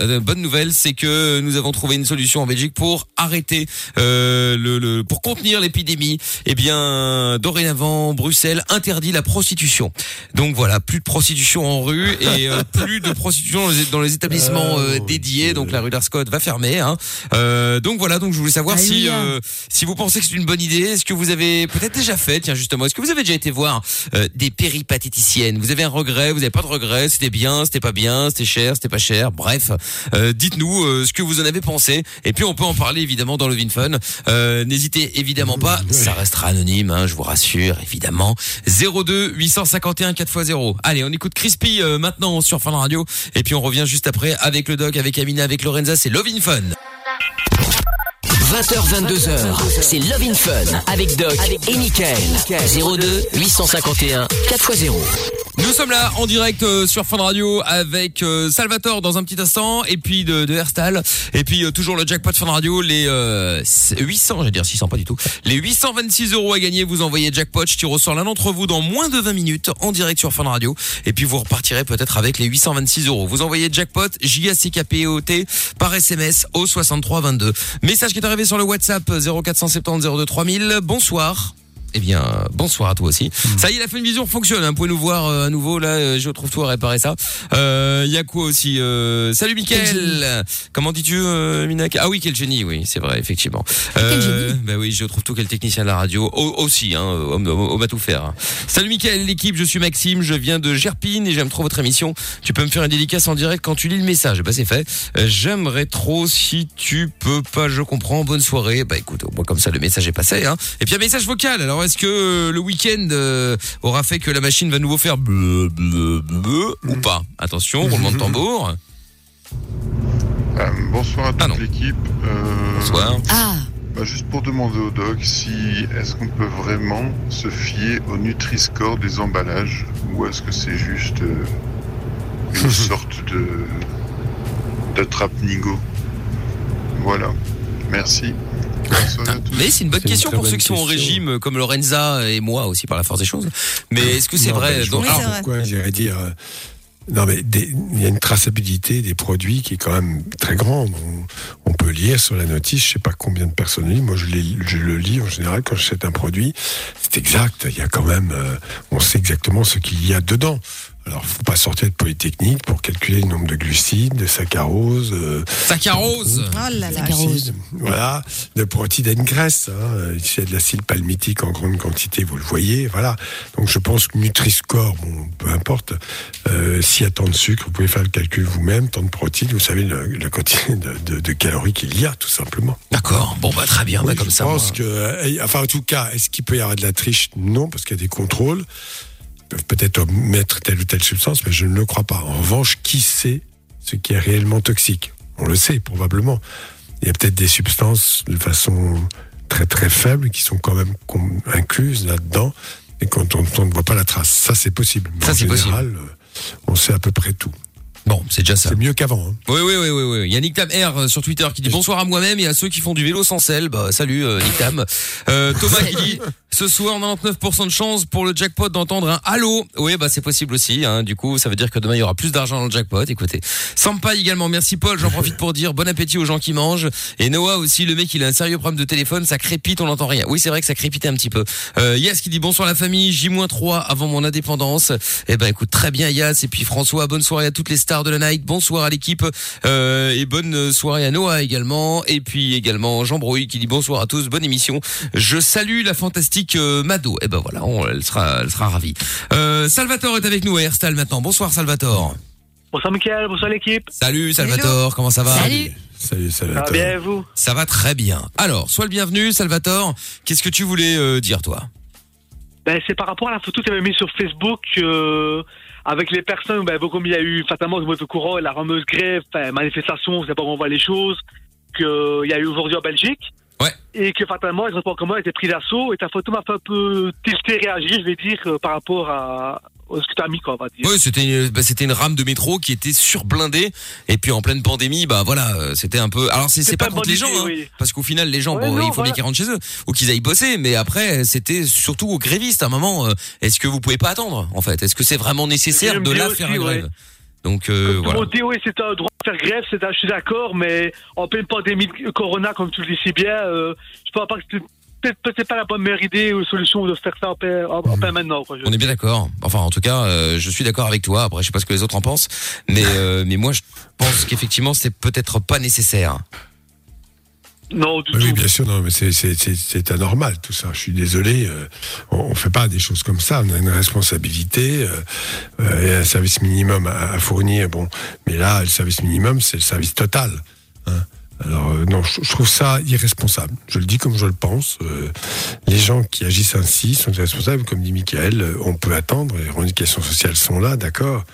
euh, bonne nouvelle, c'est que nous avons trouvé une solution en Belgique pour arrêter euh, le, le, pour contenir l'épidémie. Eh bien, dorénavant, Bruxelles interdit la prostitution. Donc voilà, plus de prostitution en rue et euh, plus de prostitution dans les, dans les établissements euh, Oh, dédiés. Donc la rue d'Arscott va fermer. Hein. Euh, donc voilà, donc je voulais savoir si euh, si vous pensez que c'est une bonne idée, est-ce que vous avez peut-être déjà fait, tiens justement, est-ce que vous avez déjà été voir euh, des péripatéticiennes? Vous avez un regret Vous n'avez pas de regret C'était bien C'était pas bien C'était cher C'était pas cher? Bref, euh, dites-nous euh, ce que vous en avez pensé. Et puis on peut en parler évidemment dans le Vinfun. Euh, N'hésitez évidemment pas, ça restera anonyme, hein, je vous rassure évidemment. 02 851 4x0. Allez, on écoute Crispy euh, maintenant sur Fun Radio. Et puis on revient juste après avec le Doc, avec Amina, avec Lorenza. C'est Love in Fun. 20h, 22h, c'est Love in Fun avec Doc et Michael. 02 851 4x0. Nous sommes là en direct euh, sur Fun Radio avec euh, Salvatore dans un petit instant et puis de, de Herstal. Et puis euh, toujours le jackpot Fun Radio les euh, 800 je vais dire 600 pas du tout. Les 826 euros à gagner. Vous envoyez jackpot je tire sort l'un d'entre vous dans moins de 20 minutes en direct sur Fun Radio. Et puis vous repartirez peut-être avec les 826 euros. Vous envoyez jackpot J A C K T par SMS au 63 22 message qui est arrivé sur le WhatsApp 0470 02 3000 bonsoir eh bien, bonsoir à toi aussi. Ça y est, la fin de vision fonctionne. Hein. Vous pouvez nous voir euh, à nouveau. Là, euh, je trouve tout à réparer ça. Euh, Il y a quoi aussi euh, Salut Mickaël. Comment dis-tu, euh, Minak? Ah oui, quel génie. Oui, c'est vrai, effectivement. Quel génie. Bah oui, je trouve tout quel technicien de la radio. Au- aussi, hein, homme à tout faire. hein. Salut Mickaël, l'équipe. Je suis Maxime. Je viens de Gerpine et j'aime trop votre émission. Tu peux me faire une dédicace en direct quand tu lis le message. Bah c'est fait. Euh, J'aimerais trop si tu peux pas. Je comprends. Bonne soirée. Bah écoute, au moins comme ça le message est passé. Hein. Et puis un message vocal. Alors est-ce que euh, le week-end euh, aura fait que la machine va nouveau faire bleu, bleu, bleu, ou pas? Attention, roulement de tambour. Euh, bonsoir à Ah non. toute l'équipe. Euh, Bonsoir. Ah, bah, juste pour demander au doc si est-ce qu'on peut vraiment se fier au Nutri-Score des emballages ou est-ce que c'est juste euh, une sorte de d'attrape-nigo. Voilà. Merci. Tous. Mais c'est une bonne une question pour ceux qui sont au question. régime comme Lorenza et moi aussi par la force des choses. Mais est-ce que c'est vrai je Donc, pourquoi j'irais dire. euh, non, mais des- il y a une traçabilité des produits qui est quand même très grande. On, on peut lire sur la notice, je sais pas combien de personnes lisent. Moi, je le lis en général quand j'achète un produit. C'est exact. Il y a quand même, euh, on sait exactement ce qu'il y a dedans. Alors, faut pas sortir de Polytechnique pour calculer le nombre de glucides, de saccharose, euh, Saccharose. Oh là là. Saccharose. acide, voilà, de protéines et de graisse. Hein. S'il y a de l'acide palmitique en grande quantité, vous le voyez, voilà. Donc je pense que Nutri-Score, bon, peu importe, euh, s'il y a tant de sucre, vous pouvez faire le calcul vous-même, tant de protéines, vous savez le- la quantité de, de- de calories qu'il y a, tout simplement. D'accord. Bon bah très bien. bah, Oui, comme je ça. pense moi. que, euh, enfin en tout cas, est-ce qu'il peut y avoir de la triche? Non, parce qu'il y a des contrôles. Peuvent peut-être omettre telle ou telle substance, mais je ne le crois pas. En revanche, qui sait ce qui est réellement toxique? On le sait probablement. Il y a peut-être des substances de façon très très faible qui sont quand même incluses là-dedans et quand on, on ne voit pas la trace. Ça, c'est possible. Mais Ça, en possible. général, euh, on sait à peu près tout. Bon, c'est déjà ça. C'est mieux qu'avant. hein. Oui, oui, oui, oui, oui. Il y a Nick Tam R euh, sur Twitter qui dit bonsoir à moi-même et à ceux qui font du vélo sans selle. Bah, salut, euh, Nick Tam. Euh, Thomas qui dit ce soir 99% de chance pour le jackpot d'entendre un allô. Oui, bah, c'est possible aussi, hein. Du coup, ça veut dire que demain il y aura plus d'argent dans le jackpot. Écoutez. Sampa également. Merci Paul. J'en profite pour dire bon appétit aux gens qui mangent. Et Noah aussi, le mec, il a un sérieux problème de téléphone. Ça crépite, on n'entend rien. Oui, c'est vrai que ça crépitait un petit peu. Euh, Yas qui dit bonsoir la famille. J-3 avant mon indépendance. Eh ben, écoute, très bien, Yas. Et puis François, bonne soirée à toutes les stars de la night. Bonsoir à l'équipe. Euh, et bonne soirée à Noah également. Et puis également Jean Brouille qui dit bonsoir à tous. Bonne émission. Je salue la fantastique euh, Mado. Et ben voilà, on- elle sera, elle sera ravie. Euh, Salvatore est avec nous à Herstal maintenant. Bonsoir Salvatore. Bonsoir Mickaël, bonsoir l'équipe. Salut Salvatore, comment ça va Salut. Salut, salut. Ça va bien et vous? Ça va très bien. Alors, sois le bienvenu Salvatore. Qu'est-ce que tu voulais euh, dire toi? Ben, c'est par rapport à la photo que tu avais mise sur Facebook euh, avec les personnes, ben, comme il y a eu fatalement le au courant, la fameuse grève, enfin, manifestation, on sait pas comment on voit les choses, qu'il y a eu aujourd'hui en Belgique. Ouais. Et que fatalement, les transports en commun étaient pris d'assaut. Et ta photo m'a fait un peu tilter, réagir, je vais dire, euh, par rapport à, à ce que tu as mis, quoi, on va dire. Oui, c'était une, bah, c'était une rame de métro qui était surblindée et puis en pleine pandémie, bah voilà, euh, c'était un peu. Alors c'est c'est pas contre les gens, hein, oui. parce qu'au final les gens, Ouais, bon, non, il faut voilà. bien qu'ils rentrent chez eux ou qu'ils aillent bosser, mais après c'était surtout aux grévistes à un moment. euh, Est-ce que vous pouvez pas attendre en fait? Est-ce que c'est vraiment nécessaire de là aussi, faire une ouais. grève? Donc euh, voilà. monde dit, oui, c'est un droit de faire grève, c'est un- je suis d'accord, mais en pleine pandémie de Corona, comme tu le dis si bien, euh, je pense pas que peut-être pas la bonne meilleure idée ou solution de faire ça en en plein maintenant. Quoi, On est bien d'accord. Enfin, en tout cas, euh, je suis d'accord avec toi. Après, je sais pas ce que les autres en pensent, mais euh, mais moi, je pense qu'effectivement, c'est peut-être pas nécessaire. Non, du Oui, tout. bien sûr, non, mais c'est- anormal tout ça. Je suis désolé, euh, on, on fait pas des choses comme ça. On a une responsabilité, et un service minimum à, à fournir. Bon, mais là, le service minimum, c'est le service total. hein. Alors euh, non, je, je trouve ça irresponsable. Je le dis comme je le pense. Euh, les gens qui agissent ainsi sont irresponsables, comme dit Michael. euh, on peut attendre. Les revendications sociales sont là, d'accord.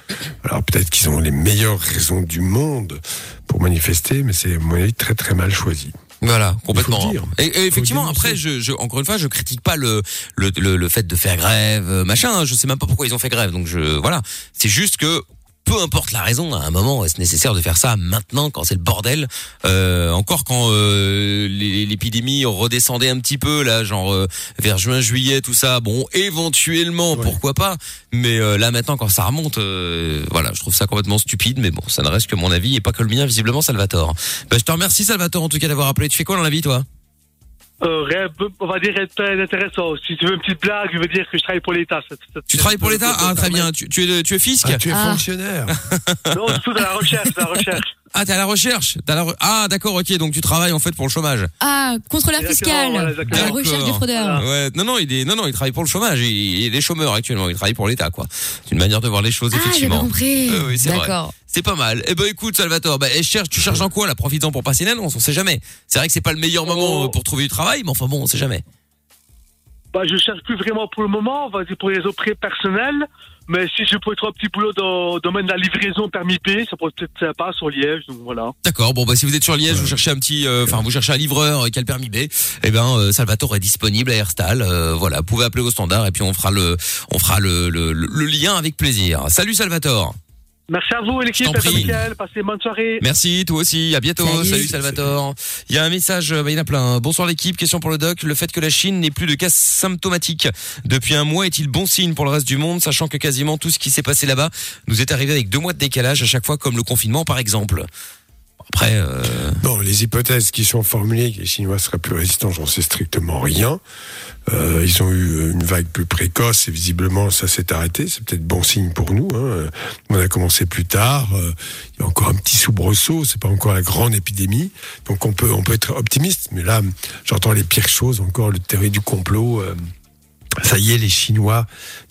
Alors peut-être qu'ils ont les meilleures raisons du monde pour manifester, mais c'est à mon avis très très mal choisi. Voilà, complètement. Et, et effectivement, après, je, je, encore une fois, je critique pas le, le, le, le fait de faire grève, machin. hein. Je sais même pas pourquoi ils ont fait grève. Donc je, voilà. C'est juste que peu importe la raison, à un moment, est-ce nécessaire de faire ça maintenant quand c'est le bordel euh, Encore quand euh, l'épidémie redescendait un petit peu là, genre euh, vers juin, juillet, tout ça. Bon, éventuellement, Ouais. pourquoi pas Mais euh, là maintenant, quand ça remonte, euh, voilà, je trouve ça complètement stupide. Mais bon, ça ne reste que mon avis et pas que le mien, visiblement, Salvatore. Bah, je te remercie, Salvatore, en tout cas d'avoir appelé. Tu fais quoi dans la vie, toi? Euh, on va dire être très intéressant. Si tu veux une petite blague, je veux dire que je travaille pour l'État. Tu travailles pour l'État? Ah, très bien. Tu, tu es, tu es fisc? Ah, tu es Ah. fonctionnaire. Non, surtout dans la recherche, dans la recherche. Ah, t'es à la recherche. T'as la re- Ah, d'accord, ok. Donc tu travailles en fait pour le chômage. Ah, contrôleur fiscal. voilà, à la recherche des fraudeurs. Ouais, non, non, il est, non, non, il travaille pour le chômage. Il, il est chômeur actuellement. Il travaille pour l'État, quoi. C'est une manière de voir les choses, Ah, effectivement. compris. Euh, oui, c'est vrai. D'accord. C'est pas mal. Eh ben, écoute, Salvatore, bah, eh, cherche, tu cherches en quoi, là? Profites-en pour passer l'annonce. On sait jamais. C'est vrai que c'est pas le meilleur moment Oh. euh, pour trouver du travail, mais enfin bon, on sait jamais. Bah, je cherche plus vraiment pour le moment, on va dire pour les auprès personnels. Mais si je pouvais trouver un petit boulot dans le domaine de la livraison permis B, ça pourrait être sympa sur Liège, donc voilà. D'accord. Bon, bah, si vous êtes sur Liège, vous cherchez un petit, euh, enfin, vous cherchez un livreur qui a le permis B, eh ben, euh, Salvatore est disponible à Airstal. Euh, voilà. Vous pouvez appeler au standard et puis on fera le, on fera le, le, le- le lien avec plaisir. Salut, Salvatore. Merci à vous, l'équipe, passez une bonne soirée. Merci, toi aussi. À bientôt. Salut, Salut. Salvatore. Il y a un message, bah, il y en a plein. Bonsoir l'équipe. Question pour le doc. Le fait que la Chine n'ait plus de cas symptomatiques depuis un mois est-il bon signe pour le reste du monde, sachant que quasiment tout ce qui s'est passé là-bas nous est arrivé avec deux mois de décalage à chaque fois, comme le confinement par exemple? Après, euh, Non, les hypothèses qui sont formulées, que les Chinois seraient plus résistants, j'en sais strictement rien. Euh, ils ont eu une vague plus précoce et visiblement ça s'est arrêté. C'est peut-être bon signe pour nous. Hein. On a commencé plus tard. euh, il y a encore un petit soubresaut. C'est pas encore la grande épidémie. Donc on peut on peut être optimiste. Mais là, j'entends les pires choses. Encore le théorie du complot. euh, ça y est, les Chinois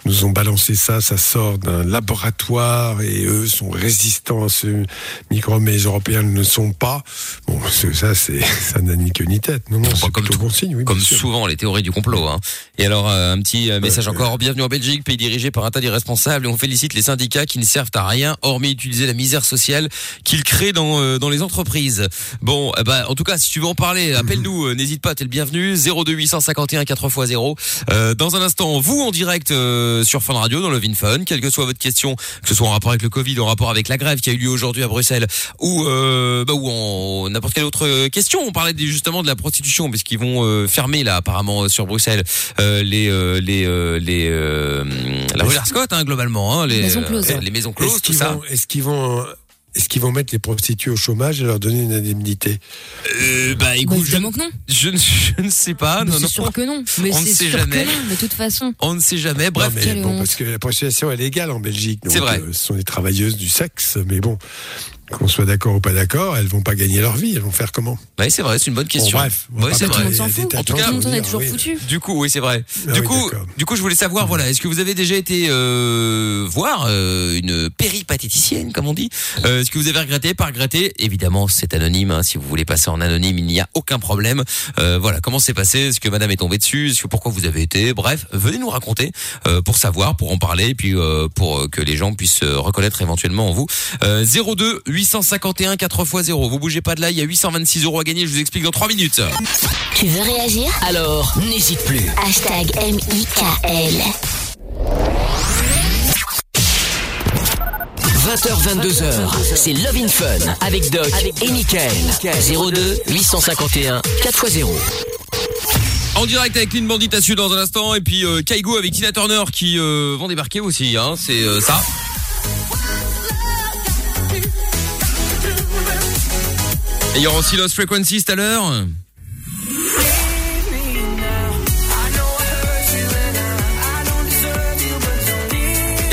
nous ont balancé ça, ça sort d'un laboratoire et eux sont résistants à ce microbe, mais les Européens ne le sont pas. Bon, ça, c'est, ça n'a ni queue ni tête. Non, non, c'est comme tout- bon signe, oui. comme souvent les théories du complot. Hein. Et alors euh, un petit euh, message Ouais, encore. Bienvenue en Belgique, pays dirigé par un tas d'irresponsables. Et on félicite les syndicats qui ne servent à rien, hormis utiliser la misère sociale qu'ils créent dans euh, dans les entreprises. Bon, ben, en tout cas, si tu veux en parler, appelle-nous. euh, N'hésite pas, t'es le bienvenu. 02 851 4x0. Euh, dans un instant, vous en direct euh, sur Fun Radio dans le Fun, quelle que soit votre question, que ce soit en rapport avec le Covid, en rapport avec la grève qui a eu lieu aujourd'hui à Bruxelles, ou euh, bah, ou en n'importe quelle autre euh, question. On parlait justement de la prostitution, parce qu'ils vont euh, fermer là apparemment euh, sur Bruxelles euh, les euh, les euh, les euh, la rue Larscott hein, globalement, hein, les Maisons closes. euh, les maisons closes, tout ça. est-ce qu'ils vont, est-ce qu'ils vont mettre les prostituées au chômage et leur donner une indemnité Euh, bah Bah, écoute, je, évidemment que non. je, ne- je ne sais pas, Mais non, non, sûr que non. Mais On ne c'est sait jamais. de toute façon. on ne sait jamais. Bref, Non, mais bon, parce que la prostitution est légale en Belgique. donc, C'est vrai. euh, ce sont des travailleuses du sexe, mais bon. Qu'on soit d'accord ou pas d'accord, elles vont pas gagner leur vie. Elles vont faire comment? Ouais, c'est vrai, c'est une bonne question. Bon, bref, on pas c'est vrai. En de tout cas, monde est toujours oui. foutu. Du coup, oui, c'est vrai. Ah du oui, coup, du coup, je voulais savoir, voilà, est-ce que vous avez déjà été euh, voir euh, une péripatéticienne, comme on dit? Euh, Est-ce que vous avez regretté, pas regretté Évidemment, c'est anonyme. hein. Si vous voulez passer en anonyme, il n'y a aucun problème. Euh, voilà, comment c'est passé? Est-ce que Madame est tombée dessus? Est-ce que pourquoi vous avez été? Bref, venez nous raconter euh, pour savoir, pour en parler, et puis euh, pour que les gens puissent reconnaître éventuellement en vous. Euh, 02 851 4x0. Vous bougez pas de là, il y a 826 euros à gagner. Je vous explique dans 3 minutes. Tu veux réagir Alors, n'hésite plus. Hashtag M-I-K-L. 20h, 22h, c'est Love in Fun avec Doc et Michael. 02 851 4x0. En direct avec Clean Bandit à Sud dans un instant et puis euh, Kaigo avec Tina Turner qui euh, vont débarquer aussi hein, c'est euh, ça. Et il y aura aussi Lost Frequencies tout à l'heure.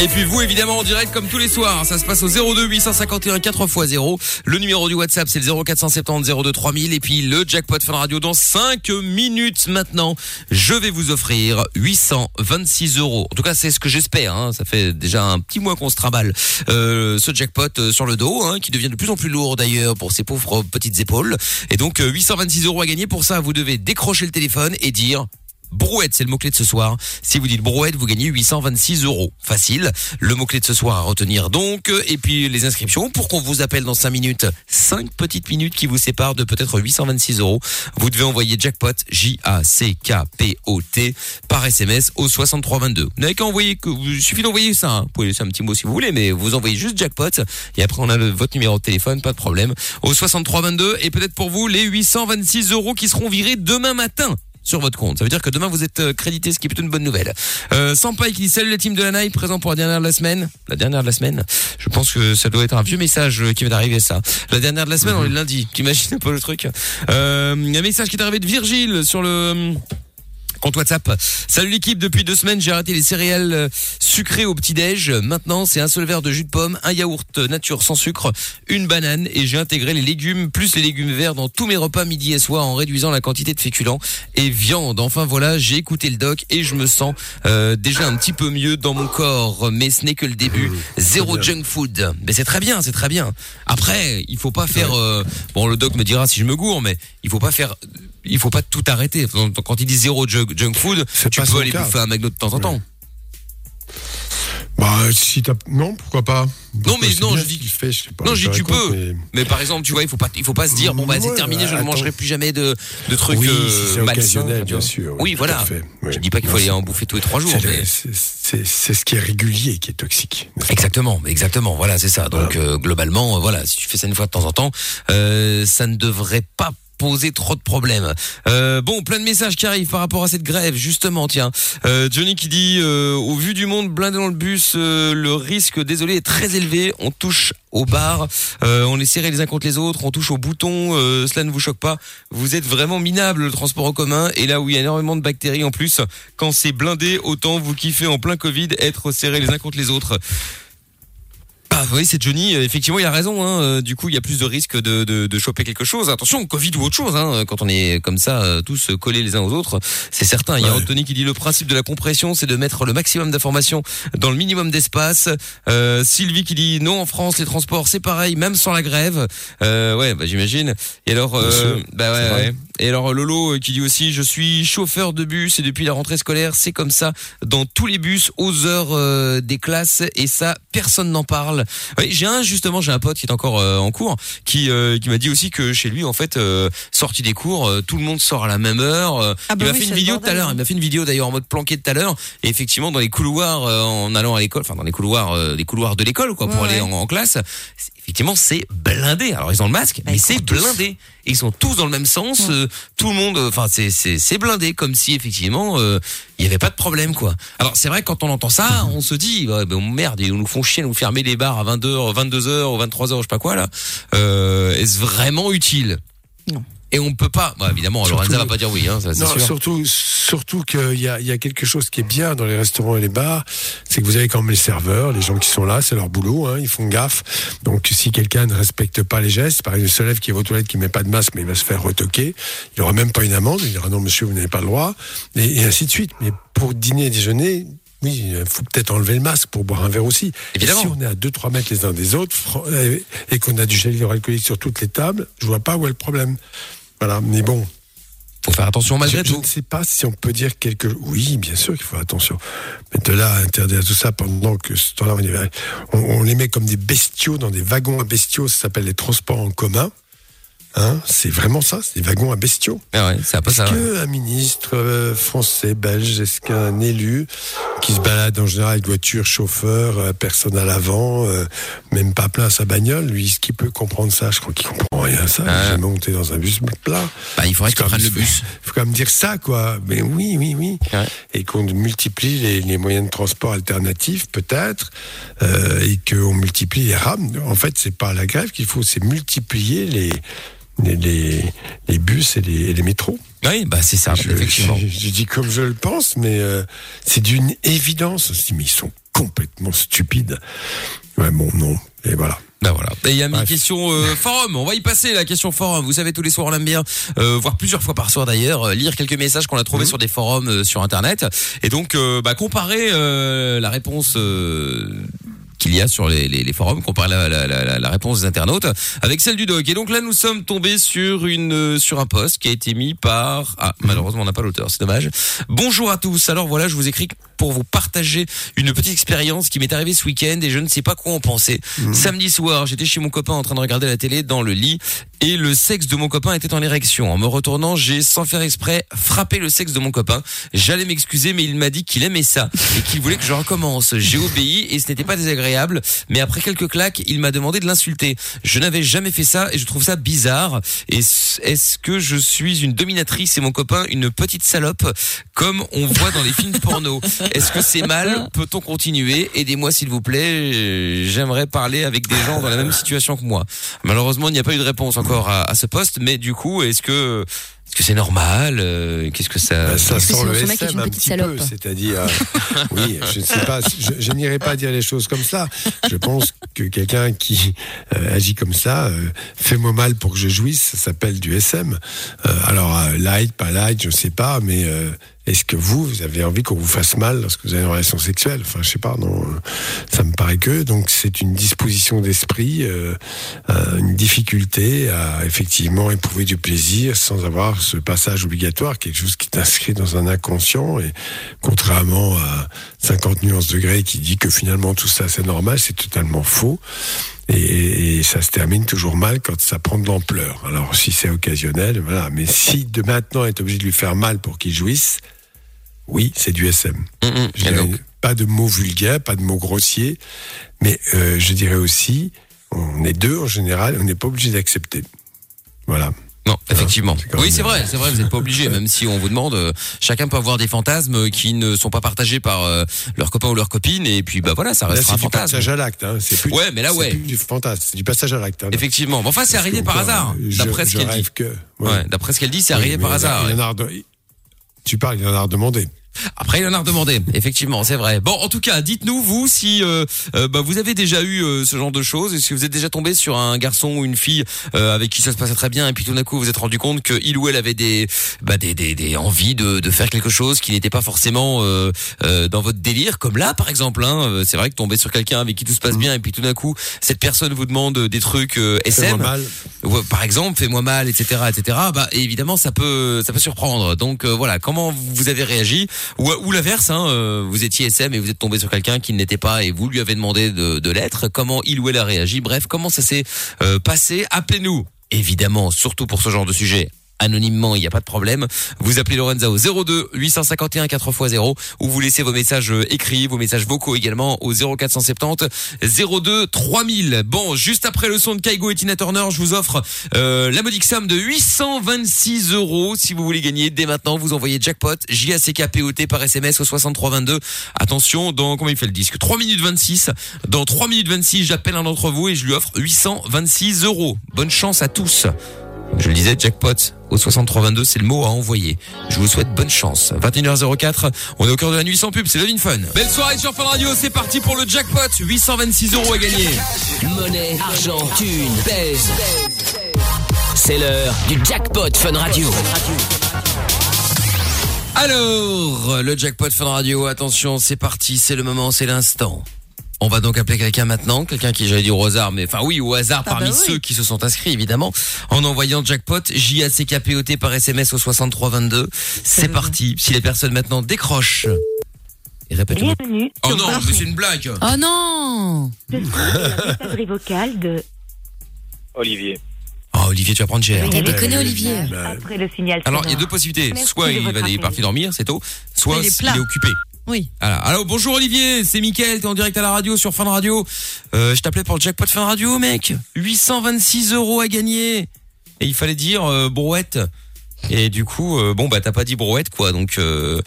Et puis vous évidemment en direct comme tous les soirs, ça se passe au 02 851 4x0. Le numéro du WhatsApp c'est le 0470 02 3000 et puis le jackpot Fun Radio dans 5 minutes maintenant. Je vais vous offrir 826 euros. En tout cas c'est ce que j'espère. Hein. Ça fait déjà un petit mois qu'on se trimballe euh, ce jackpot euh, sur le dos, hein, qui devient de plus en plus lourd d'ailleurs pour ses pauvres petites épaules. Et donc euh, 826 euros à gagner. Pour ça vous devez décrocher le téléphone et dire Brouette, c'est le mot-clé de ce soir. Si vous dites brouette, vous gagnez 826 euros. Facile. Le mot-clé de ce soir à retenir donc. Et puis les inscriptions pour qu'on vous appelle dans 5 minutes. 5 petites minutes qui vous séparent de peut-être 826 euros. Vous devez envoyer jackpot, J-A-C-K-P-O-T, par SMS au 6322. Vous n'avez qu'à envoyer, il suffit d'envoyer ça. hein. Vous pouvez laisser un petit mot si vous voulez, mais vous envoyez juste jackpot. Et après, on a votre numéro de téléphone, pas de problème. Au 6322. Et peut-être pour vous, les 826 euros qui seront virés demain matin sur votre compte. Ça veut dire que demain vous êtes euh, crédité, ce qui est plutôt une bonne nouvelle. Euh, Sampaï qui dit salut la team de la night, présent pour la dernière de la semaine. La dernière de la semaine. Je pense que ça doit être un vieux message euh, qui vient d'arriver ça. La dernière de la semaine, on est le lundi. T'imagines un peu le truc. Euh, un message qui est arrivé de Virgile sur le compte WhatsApp. Salut l'équipe, depuis deux semaines j'ai arrêté les céréales euh, sucrées au petit-déj. Maintenant c'est un seul verre de jus de pomme, un yaourt nature sans sucre, une banane et j'ai intégré les légumes plus les légumes verts dans tous mes repas midi et soir en réduisant la quantité de féculents et viande. Enfin voilà, j'ai écouté le doc et je me sens euh, déjà un petit peu mieux dans mon corps. Mais ce n'est que le début. Zéro junk food. Mais c'est très bien, c'est très bien. Après, il faut pas faire... euh, bon, le doc me dira si je me gourre, mais il faut pas faire... Il faut pas tout arrêter. Quand il dit zéro junk, food, C'est tu peux aller bouffer un McDo de temps en temps. Bah, si t'as. Non, pourquoi pas Non, mais C'est non, je dis- fait, je pas, Non, je dis tu peux. mais- Mais par exemple, tu vois, il faut pas, il faut pas se dire bon bah c'est Ouais, terminé, je ne mangerai plus jamais de, de trucs Oui, euh, si c'est malsains, bien vois. sûr. Oui, voilà. oui. Je dis pas qu'il faut aller c'est- en bouffer tous les trois jours. c'est mais- C'est c'est- c'est ce qui est régulier qui est toxique. Exactement, exactement. Voilà, c'est ça. Donc euh, globalement, euh, voilà, si tu fais ça une fois de temps en temps, euh, ça ne devrait pas poser trop de problèmes. Euh, bon, plein de messages qui arrivent par rapport à cette grève, justement, tiens. Euh, Johnny qui dit, euh, au vu du monde blindé dans le bus, le risque, désolé, est très élevé. On touche au bar, on est serrés les uns contre les autres, on touche au bouton, cela ne vous choque pas. Vous êtes vraiment minable, le transport en commun, et là où il y a énormément de bactéries en plus, quand c'est blindé, autant vous kiffez en plein Covid être serrés les uns contre les autres. Ah oui, c'est Johnny. Euh, Effectivement, il a raison. Hein. Euh, Du coup, il y a plus de risques de, de, de choper quelque chose. Attention, Covid ou autre chose. Hein. Quand on est comme ça, euh, tous collés les uns aux autres, c'est certain. Il y a. Anthony qui dit le principe de la compression, c'est de mettre le maximum d'informations dans le minimum d'espace. Euh, Sylvie qui dit non en France, les transports c'est pareil, même sans la grève. Euh, ouais, bah, j'imagine. Et alors, euh, bah ouais. Et alors Lolo euh, qui dit aussi je suis chauffeur de bus et depuis la rentrée scolaire c'est comme ça dans tous les bus aux heures euh, des classes et ça personne n'en parle. Ouais, j'ai un justement j'ai un pote qui est encore euh, en cours qui euh, qui m'a dit aussi que chez lui en fait euh, sortie des cours euh, tout le monde sort à la même heure. euh, Ah bah il m'a oui, fait une vidéo tout à l'heure, hein. il m'a fait une vidéo d'ailleurs en mode planqué tout à l'heure et effectivement dans les couloirs euh, en allant à l'école enfin dans les couloirs euh, les couloirs de l'école quoi pour Ouais, aller en, en classe effectivement c'est blindé alors ils ont le masque Bah, mais c'est tous. Et ils sont tous dans le même sens euh, tout le monde enfin c'est c'est c'est blindé comme si effectivement euh, il y avait pas de problème quoi. Alors c'est vrai que quand on entend ça on se dit ouais, ben, merde ils nous font chier nous fermer les bars à 22h 22h ou 23h je sais pas quoi là. Euh, est-ce vraiment utile? Non. Et on peut pas. Bah, évidemment, Surtout- Lorenza va pas dire oui, hein, ça, Non, sûr. surtout, surtout qu'il y a, y a quelque chose qui est bien dans les restaurants et les bars, c'est que vous avez quand même les serveurs, les gens qui sont là, c'est leur boulot, hein, ils font gaffe. Donc si quelqu'un ne respecte pas les gestes, par exemple, un élève qui va aux toilettes qui met pas de masque, mais il va se faire retoquer, il aura même pas une amende, il dira non monsieur, vous n'avez pas le droit, et, et ainsi de suite. Mais pour dîner et déjeuner, oui, il faut peut-être enlever le masque pour boire un verre aussi. Évidemment. Si on est à 2-3 mètres les uns des autres fran- et et qu'on a du gel hydroalcoolique sur toutes les tables, je vois pas où est le problème. Voilà, mais bon, Faut faire attention malgré je, je ne sais pas si on peut dire quelque Oui, bien sûr qu'il faut attention. Mais de là à interdire tout ça pendant que ce temps-là, on, on, on les met comme des bestiaux dans des wagons à bestiaux, ça s'appelle les transports en commun. Hein, c'est vraiment ça, c'est des wagons à bestiaux. Ah ouais, c'est un peu Est-ce qu'un ministre euh, français, belge, est-ce qu'un élu qui se balade en général avec voiture, chauffeur, euh, personne à l'avant, euh, même pas plein sa bagnole, lui, est-ce qu'il peut comprendre ça? Je crois qu'il comprend rien à ça. Il Ah. jamais monté dans un bus plat. Bah, il faudrait qu'il prenne le bus. faut quand même dire ça, quoi. Mais oui, oui, oui. Ouais. Et qu'on multiplie les, les moyens de transport alternatifs, peut-être, et qu'on multiplie les rames. En fait, c'est pas la grève qu'il faut, c'est multiplier les, les, les, les bus et les, et les métros. Oui, bah c'est ça, Je, effectivement. je- je dis comme je le pense, mais euh, c'est d'une évidence aussi. Mais ils sont complètement stupides. Ouais, bon, non. Et voilà. Bah voilà. Et il y a Bref. question euh, forum. On va y passer la question forum. Vous savez tous les soirs on aime bien euh, voir plusieurs fois par soir d'ailleurs euh, lire quelques messages qu'on a trouvés sur des forums euh, sur internet et donc bah, comparer la réponse qu'il y a sur les, les, les forums, comparer la, la, la, la réponse des internautes avec celle du doc. Et donc là nous sommes tombés sur une euh, sur un post qui a été mis par ah malheureusement on n'a pas l'auteur, c'est dommage. Bonjour à tous. Alors voilà, je vous écris pour vous partager une petite expérience qui m'est arrivée ce week-end et je ne sais pas quoi en penser. Samedi soir, j'étais chez mon copain en train de regarder la télé dans le lit et le sexe de mon copain était en érection. En me retournant, j'ai sans faire exprès frappé le sexe de mon copain. J'allais m'excuser mais il m'a dit qu'il aimait ça et qu'il voulait que je recommence. J'ai obéi et ce n'était pas désagréable, mais après quelques claques, il m'a demandé de l'insulter. Je n'avais jamais fait ça et je trouve ça bizarre. Est-ce que je suis une dominatrice et mon copain une petite salope comme on voit dans les films porno? Est-ce que c'est mal? Peut-on continuer? Aidez-moi s'il vous plaît. J'aimerais parler avec des gens dans la même situation que moi. Malheureusement, il n'y a pas eu de réponse encore à, à ce poste, mais du coup, est-ce que est-ce que c'est normal Euh, Qu'est-ce que ça Bah, ça sent le SM une un petit salope peu, c'est-à-dire, euh, oui, je ne sais pas, je, je n'irai pas dire les choses comme ça. Je pense que quelqu'un qui euh, agit comme ça, euh, fais-moi mal pour que je jouisse, ça s'appelle du SM. Euh, alors, light, pas light, je ne sais pas, mais euh, est-ce que vous, vous avez envie qu'on vous fasse mal lorsque vous avez une relation sexuelle? Enfin, je sais pas, non, ça me paraît que, donc c'est une disposition d'esprit, euh, euh, une difficulté à effectivement éprouver du plaisir sans avoir ce passage obligatoire, quelque chose qui est inscrit dans un inconscient et contrairement à 50 nuances degrés qui dit que finalement tout ça c'est normal, c'est totalement faux. Et, et ça se termine toujours mal quand ça prend de l'ampleur. Alors si c'est occasionnel, voilà. Mais si de maintenant est obligé de lui faire mal pour qu'il jouisse, oui, c'est du SM. Je dirais donc, pas de mots vulgaires, pas de mots grossiers, mais euh, je dirais aussi, on est deux en général, on n'est pas obligé d'accepter. Voilà. Non, effectivement. c'est Oui, c'est vrai, c'est vrai, vous n'êtes pas obligé, même si on vous demande, euh, chacun peut avoir des fantasmes qui ne sont pas partagés par euh, leur copain ou leur copine, et puis bah voilà, ça Là, restera c'est un du fantasme. passage à l'acte. Hein. C'est plus, Ouais, mais là, c'est ouais. plus du fantasme, c'est du passage à l'acte. hein. Effectivement. Mais enfin, c'est arrivé par hasard, d'après ce qu'elle dit. que. Ouais, d'après ce qu'elle dit, c'est Oui, arrivé par hasard. il en a rede- Tu parles, il en a redemandé. Après, il en a redemandé. Effectivement, c'est vrai. Bon, en tout cas, dites-nous vous si euh, euh, bah, vous avez déjà eu euh, ce genre de choses. Est-ce que vous êtes déjà tombé sur un garçon ou une fille euh, avec qui ça se passait très bien et puis tout d'un coup vous vous êtes rendu compte que il ou elle avait des bah, des, des, des envies de, de faire quelque chose qui n'était pas forcément euh, euh, dans votre délire, comme là par exemple. Hein, c'est vrai que tomber sur quelqu'un avec qui tout se passe bien et puis tout d'un coup cette personne vous demande des trucs euh, Fais-moi SM. mal. Par exemple, fais-moi mal, etc., etc. Bah évidemment, ça peut, ça peut surprendre. Donc euh, voilà, comment vous avez réagi ou, ou l'inverse, hein, euh, vous étiez SM et vous êtes tombé sur quelqu'un qui ne l'était pas et vous lui avez demandé de, de l'être. Comment il ou elle a réagi? Bref, comment ça s'est euh, passé? Appelez-nous. Évidemment, surtout pour ce genre de sujet. Anonymement, il n'y a pas de problème. Vous appelez Lorenza au 02 851 4x0 ou vous laissez vos messages euh, écrits, vos messages vocaux également au 0470 02 3000. Bon, juste après le son de Kaigo et Tina Turner, je vous offre euh, la modique somme de 826 euros. Si vous voulez gagner dès maintenant, vous envoyez jackpot J-A-C-K-P-O-T par SMS au 6322. Attention, dans combien il fait le disque? 3 minutes 26. Dans 3 minutes 26, j'appelle un d'entre vous et je lui offre 826 euros. Bonne chance à tous. Je le disais, jackpot au 6322, c'est le mot à envoyer. Je vous souhaite bonne chance. 21h04, on est au cœur de la nuit sans pub, c'est Levin Fun. Belle soirée sur Fun Radio, c'est parti pour le jackpot, 826 euros à gagner. Monnaie, argent, thune, pèse. C'est l'heure du jackpot Fun Radio. Alors, le jackpot Fun Radio, attention, c'est parti, c'est le moment, c'est l'instant. On va donc appeler quelqu'un maintenant, quelqu'un qui j'allais dire au hasard, mais enfin oui, au hasard parmi bah oui. ceux qui se sont inscrits évidemment, en envoyant jackpot J A C K P O T par SMS au 6322. C'est parti. Si les personnes maintenant décrochent. Et répète. Bienvenue Oh non, mais c'est une blague. Oh non la messagerie vocale de Olivier. Oh Olivier, tu vas prendre cher. T'as déconné Olivier après le signal Alors, il y a deux possibilités. Merci Soit de il votre va appel. parti dormir, c'est tôt. Soit Il est il plat. est occupé. Oui. Alors bonjour Olivier, c'est Mickaël, t'es en direct à la radio sur Fun Radio. Euh, je t'appelais pour le jackpot Fun Radio, mec. 826 euros à gagner. Et il fallait dire euh, brouette. Et du coup, euh, bon bah t'as pas dit brouette quoi, donc euh,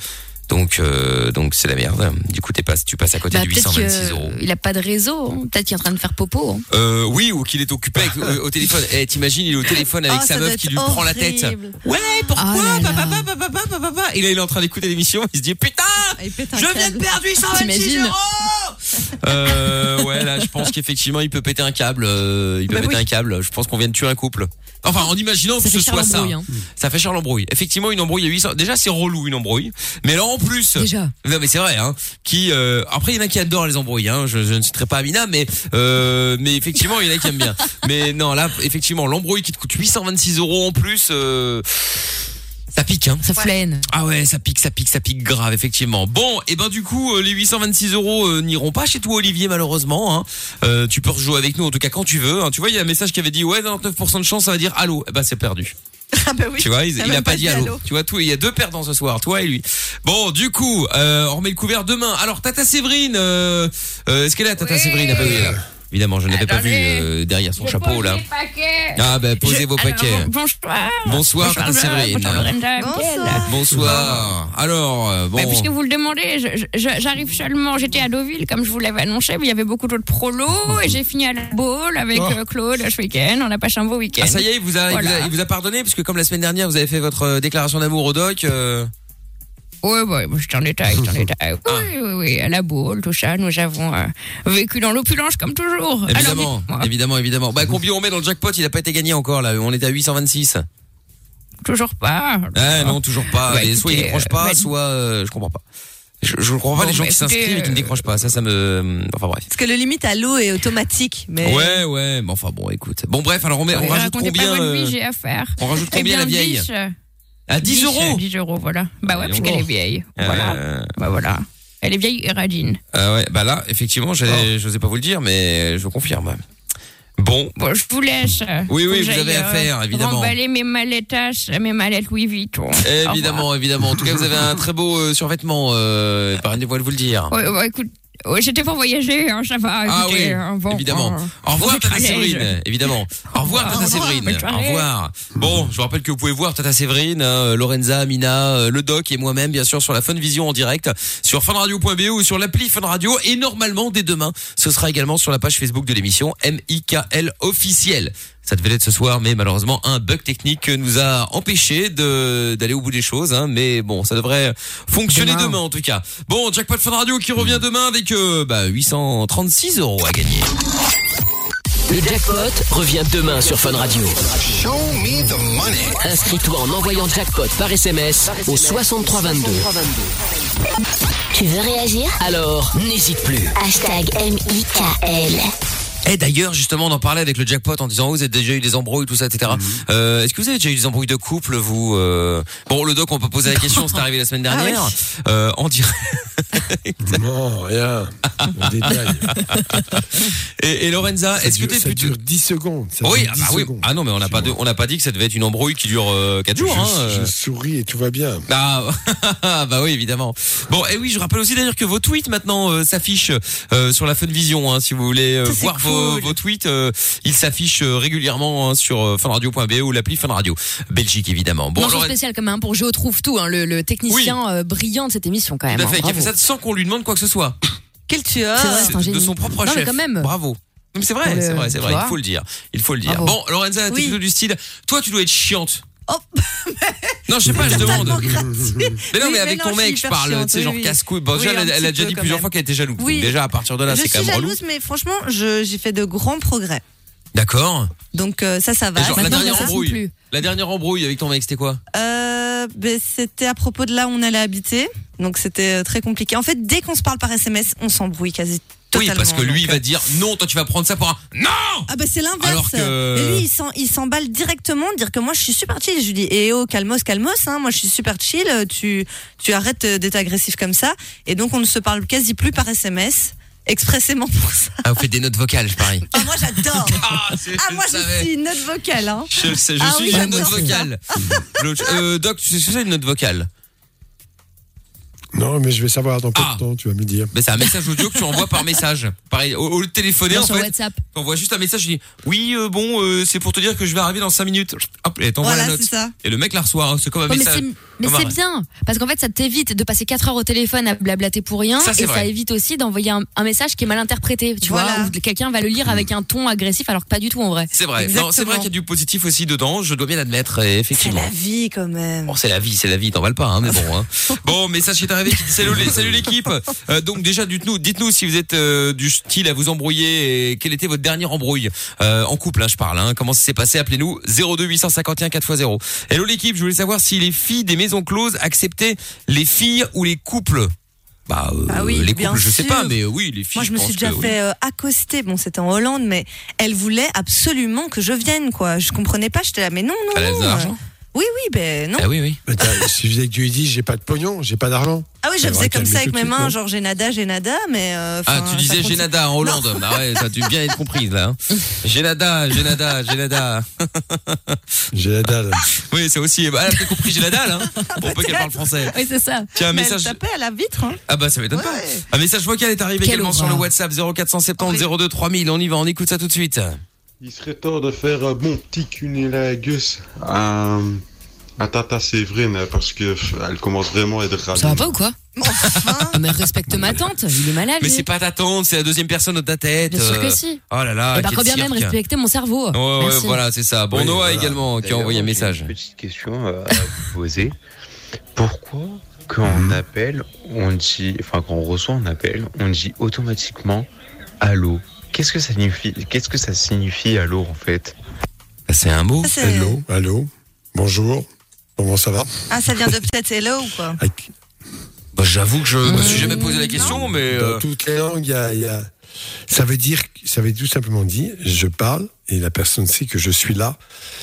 donc euh, donc c'est la merde. Du coup t'es pas, tu passes à côté bah, de peut-être 826 euros. qu'il a pas de réseau. hein. Peut-être qu'il est en train de faire popo. hein. Euh, oui, ou qu'il est occupé avec- euh, au téléphone. Eh, t'imagines, il est au téléphone avec Oh, sa meuf qui lui prend la tête. Ouais, pourquoi Oh là là. Papa, papa, papa, papa, papa. Et là, il est en train d'écouter l'émission. Il se dit putain, Il je viens de perdre 826 T'imagines euros. Euh, ouais, là, je pense qu'effectivement, il peut péter un câble. euh, il peut Bah péter oui. un câble. Je pense qu'on vient de tuer un couple. Enfin, en imaginant Ça que ce soit ça. hein. Ça fait cher l'embrouille. Effectivement, une embrouille à 800. Déjà, c'est relou une embrouille. Mais là, en plus. Déjà. Non mais c'est vrai hein. Qui euh, après il y en a qui adorent les embrouilles hein. Je, je ne citerai pas Amina mais euh, mais effectivement il y en a qui aiment bien. Mais non là effectivement l'embrouille qui te coûte 826 euros en plus euh, ça pique hein. Ça flaine. Ah ouais ça pique ça pique ça pique grave effectivement. Bon et ben du coup euh, les 826 euros euh, n'iront pas chez toi Olivier malheureusement. Hein. Euh, tu peux rejouer avec nous en tout cas quand tu veux. hein. Tu vois il y a un message qui avait dit ouais 99% de chance ça va dire allô. Eh ben c'est perdu. Ah bah oui. Tu vois, il, a pas dit allô. Tu vois, tout, il y a deux perdants ce soir, toi et lui. Bon, du coup, euh, on remet le couvert demain. Alors, Tata Séverine, euh, euh, est-ce qu'elle est là, Tata Séverine? Ah bah oui, elle est là. Évidemment, je ne l'avais pas vu euh, derrière son chapeau là. Ah bah posez vos paquets. Bonsoir. Bonsoir, Tata Séverine. Bonsoir. Bonsoir. Alors, euh, bon. Bah, puisque vous le demandez, je- je- j'arrive seulement. J'étais à Deauville, comme je vous l'avais annoncé, mais il y avait beaucoup d'autres prolos et j'ai fini à la boule avec Oh. euh, Claude ce week-end. On a passé un beau week-end. Ah ça y est, il vous a, il vous a- Voilà. il vous a pardonné puisque comme la semaine dernière vous avez fait votre euh, déclaration d'amour au doc. euh, Oui, oui, moi, je t'en détaille, je t'en détaille. Ah. Oui, oui, oui, à la boule, tout ça, nous avons euh, vécu dans l'opulence comme toujours. Évidemment, évidemment, évidemment. Bah combien on met dans le jackpot Il a pas été gagné encore là. On est à 826. toujours pas. Ah non, toujours pas. Bah, Et soit il décroche pas, euh, bah, soit euh, je comprends pas. Je, je ne comprends pas Bon, les gens bah, qui s'inscrivent et qui ne euh, décrochent pas. Ça, ça me. Enfin bref. Parce que le limite à l'eau est automatique. Mais Ouais, ouais. Mais enfin bon, écoute. Bon bref, alors on, met, on rajoute combien euh, vie, j'ai à faire. On rajoute Eh combien bien, la vieille 10, À 10 euros. 10 euros, voilà. Bah ouais, puisqu'elle voir. est vieille. Voilà. Euh, Bah voilà. Elle est vieille et radine. ah ouais, bah là, effectivement, Oh. je n'osais pas vous le dire, mais je confirme. Bon. Bon, je vous laisse. Oui, oui, vous avez à euh, faire, évidemment. Remballer mes mallettas, mes mallettes Louis Vuitton. Évidemment, évidemment. En tout cas, vous avez un très beau euh, survêtement. Euh, Pardonnez-moi de vous le dire. Ouais, bah, écoute, ouais, c'était pour voyager, hein, ça va. Ah écoutez, oui, hein, bon, évidemment. Au revoir, Tata. Séverine, évidemment. Au revoir, Tata Séverine. Au revoir. Bon, je vous rappelle que vous pouvez voir Tata Séverine, hein, Lorenza, Amina, euh, le doc et moi-même, bien sûr, sur la Fun Vision en direct, sur funradio.be ou sur l'appli Fun Radio. Et normalement, dès demain, ce sera également sur la page Facebook de l'émission MIKL officiel. Ça devait l'être ce soir, mais malheureusement, un bug technique nous a empêché de d'aller au bout des choses. Hein, mais bon, ça devrait fonctionner demain. Demain. en tout cas. Bon, Jackpot Fun Radio qui revient demain avec euh, bah, 836 euros à gagner. Le jackpot revient demain sur Fun Radio. Inscris-toi en envoyant jackpot par SMS au 6322. Tu veux réagir? Alors, n'hésite plus. Hashtag M-I-K-L. Et d'ailleurs, justement, on en parlait avec le jackpot en disant, oh, vous avez déjà eu des embrouilles, tout ça, etc. Euh, Est-ce que vous avez déjà eu des embrouilles de couple, vous euh... Bon, le doc, on peut poser la question, c'est arrivé la semaine dernière. euh, on dirait... Non, rien. On détaille. Et, et Lorenza, est-ce que t'es ça plutôt... dure 10 secondes. ça Oui, dure ah 10 bah oui. secondes. Ah non, mais on n'a pas, de- on n'a pas dit que ça devait être une embrouille qui dure euh, 4 jours. Je, hein, euh. je souris et tout va bien. Ah bah oui évidemment. Bon et oui je rappelle aussi d'ailleurs que vos tweets maintenant euh, s'affichent euh, sur la Fun Vision hein, si vous voulez euh, voir vos, vos tweets euh, ils s'affichent euh, régulièrement hein, sur euh, funradio.be ou l'appli Fun Radio Belgique évidemment. Bon Mention spéciale quand même pour Géo trouve tout, hein, le, le technicien brillant de cette émission quand même. tout à hein, fait qui a fait ça sans qu'on lui demande quoi que ce soit. Quel tueur vrai, de son propre Non, mais chef. quand même. Bravo. C'est vrai, c'est vrai, c'est vrai. Il faut le dire. Il faut le dire. Bravo. Bon, Lorenza, t'es Oui. plutôt du style. Toi, tu dois être chiante Non, je sais pas, je demande. Mais non, mais avec ton je suis mec, je parle, tu sais, genre oui. casse-couille. Bon, déjà, elle a- déjà dit plusieurs fois qu'elle était jalouse. Donc déjà, à partir de là, je c'est quand suis même relou. jalouse, mais franchement, je- j'ai fait de grands progrès. D'accord. Donc euh, ça, ça va. Genre, la dernière embrouille. La dernière embrouille avec ton mec, c'était quoi? Euh, ben, c'était à propos de là où on allait habiter. Donc c'était euh, très compliqué. En fait, dès qu'on se parle par SMS, on s'embrouille quasi Oui, parce que lui, il va dire non, toi, tu vas prendre ça pour un. Non Ah bah c'est l'inverse. Alors que- Et lui, il s'emballe directement, dire que moi je suis super chill. Je lui dis, eh oh, calmos, calmos, hein, moi je suis super chill, tu, tu arrêtes d'être agressif comme ça. Et donc on ne se parle quasi plus par SMS, expressément pour ça. Ah, vous faites des notes vocales, je parie. Ah moi j'adore. Ah, Ah je moi je savais. suis une note vocale. Hein. Je Ah suis oui, une note vocale. L'autre- euh, Doc, tu sais ce que c'est une note vocale? Non, mais je vais savoir dans Ah. de temps, tu vas me dire. Mais c'est un message audio que tu envoies par message. Pareil, au, au lieu de téléphoner, Non, en sur fait, WhatsApp. t'envoies juste un message, tu dis oui, euh, bon, euh, c'est pour te dire que je vais arriver dans 5 minutes. Hop, et t'envoies Voilà, la note. c'est ça. Et le mec la reçoit, hein, c'est comme un Ouais, mais message. c'est mais Comme c'est bien parce qu'en fait ça t'évite de passer 4 heures au téléphone à blablater pour rien Ça, c'est et vrai. ça évite aussi d'envoyer un, un message qui est mal interprété tu Voilà. vois où quelqu'un va le lire avec un ton agressif alors que pas du tout en vrai C'est vrai. Non, c'est Exactement. vrai qu'il y a du positif aussi dedans. Je dois bien l'admettre, et C'est effectivement. la vie quand même. Bon, c'est la vie, c'est la vie, t'en vales pas, hein, mais bon. Hein. Bon, message qui est arrivé dit salut, l'équipe. Euh, donc déjà, dites-nous, dites-nous si vous êtes euh, du style à vous embrouiller et quelle était votre dernière embrouille euh, en couple, hein, je parle. Hein, comment ça s'est passé? Appelez-nous 02 851 4x0. Hello l'équipe, je voulais savoir si les filles des maisons closes acceptaient les filles ou les couples. Bah, euh, Ah oui, les couples, je sais sûr. pas, mais euh, oui, les filles. Moi, je me suis déjà que oui. fait euh, accoster. Bon, c'était en Hollande, mais elle voulait absolument que je vienne, quoi. Je comprenais pas. J'étais là, mais non, non, Elle a non. de l'argent Oui, oui, ben non. Ah oui, oui. Mais t'as- Il suffisait que tu lui dises j'ai pas de pognon, j'ai pas d'argent. Ah oui, je faisais comme ça avec mes mains, genre j'ai nada, j'ai nada, mais. euh, Ah, enfin, tu ça disais continue. Génada en Hollande. Ah ouais, ça a dû bien être comprise là. Hein. Génada, Génada, Génada. J'ai la dalle. Oui, c'est aussi. bah, elle a peut-être compris j'ai la dalle, hein, pour peu qu'elle parle français. oui c'est ça Tiens, un Mais message. Elle tapait à la vitre. Hein. Ah bah ça m'étonne pas. Un message vocal est arrivé Quelle également sur le horreur. WhatsApp 0470 02 3000. On y va, on écoute ça tout de suite. Il serait temps de faire un bon petit cunilingus à, à Tata Séverine parce que pff, elle commence vraiment à être ravie. ça va pas ou quoi Enfin, Ah, mais respecte ma tante il est malade Mais lui. c'est pas ta tante, c'est la deuxième personne de ta tête. bien sûr euh, que si Oh là là, et bah quel quand bien même respecter mon cerveau Ouais, ouais, Merci. voilà, c'est ça. Bon, Oui, Noah voilà. également qui a envoyé un message. Une petite question euh, à vous poser. Pourquoi, quand on appelle, on dit, enfin, quand on reçoit un appel, on dit automatiquement allô Qu'est-ce que ça signifie Qu'est-ce que ça signifie allô en fait? C'est un mot? c'est- Hello, allô, bonjour, comment ça va? Ah, ça vient de peut-être hello ou quoi Avec- Bah, J'avoue que je me suis jamais posé la question, mais. Dans euh, toutes les langues, il y a, il y a- Ça veut dire, ça veut tout simplement dire, je parle et la personne sait que je suis là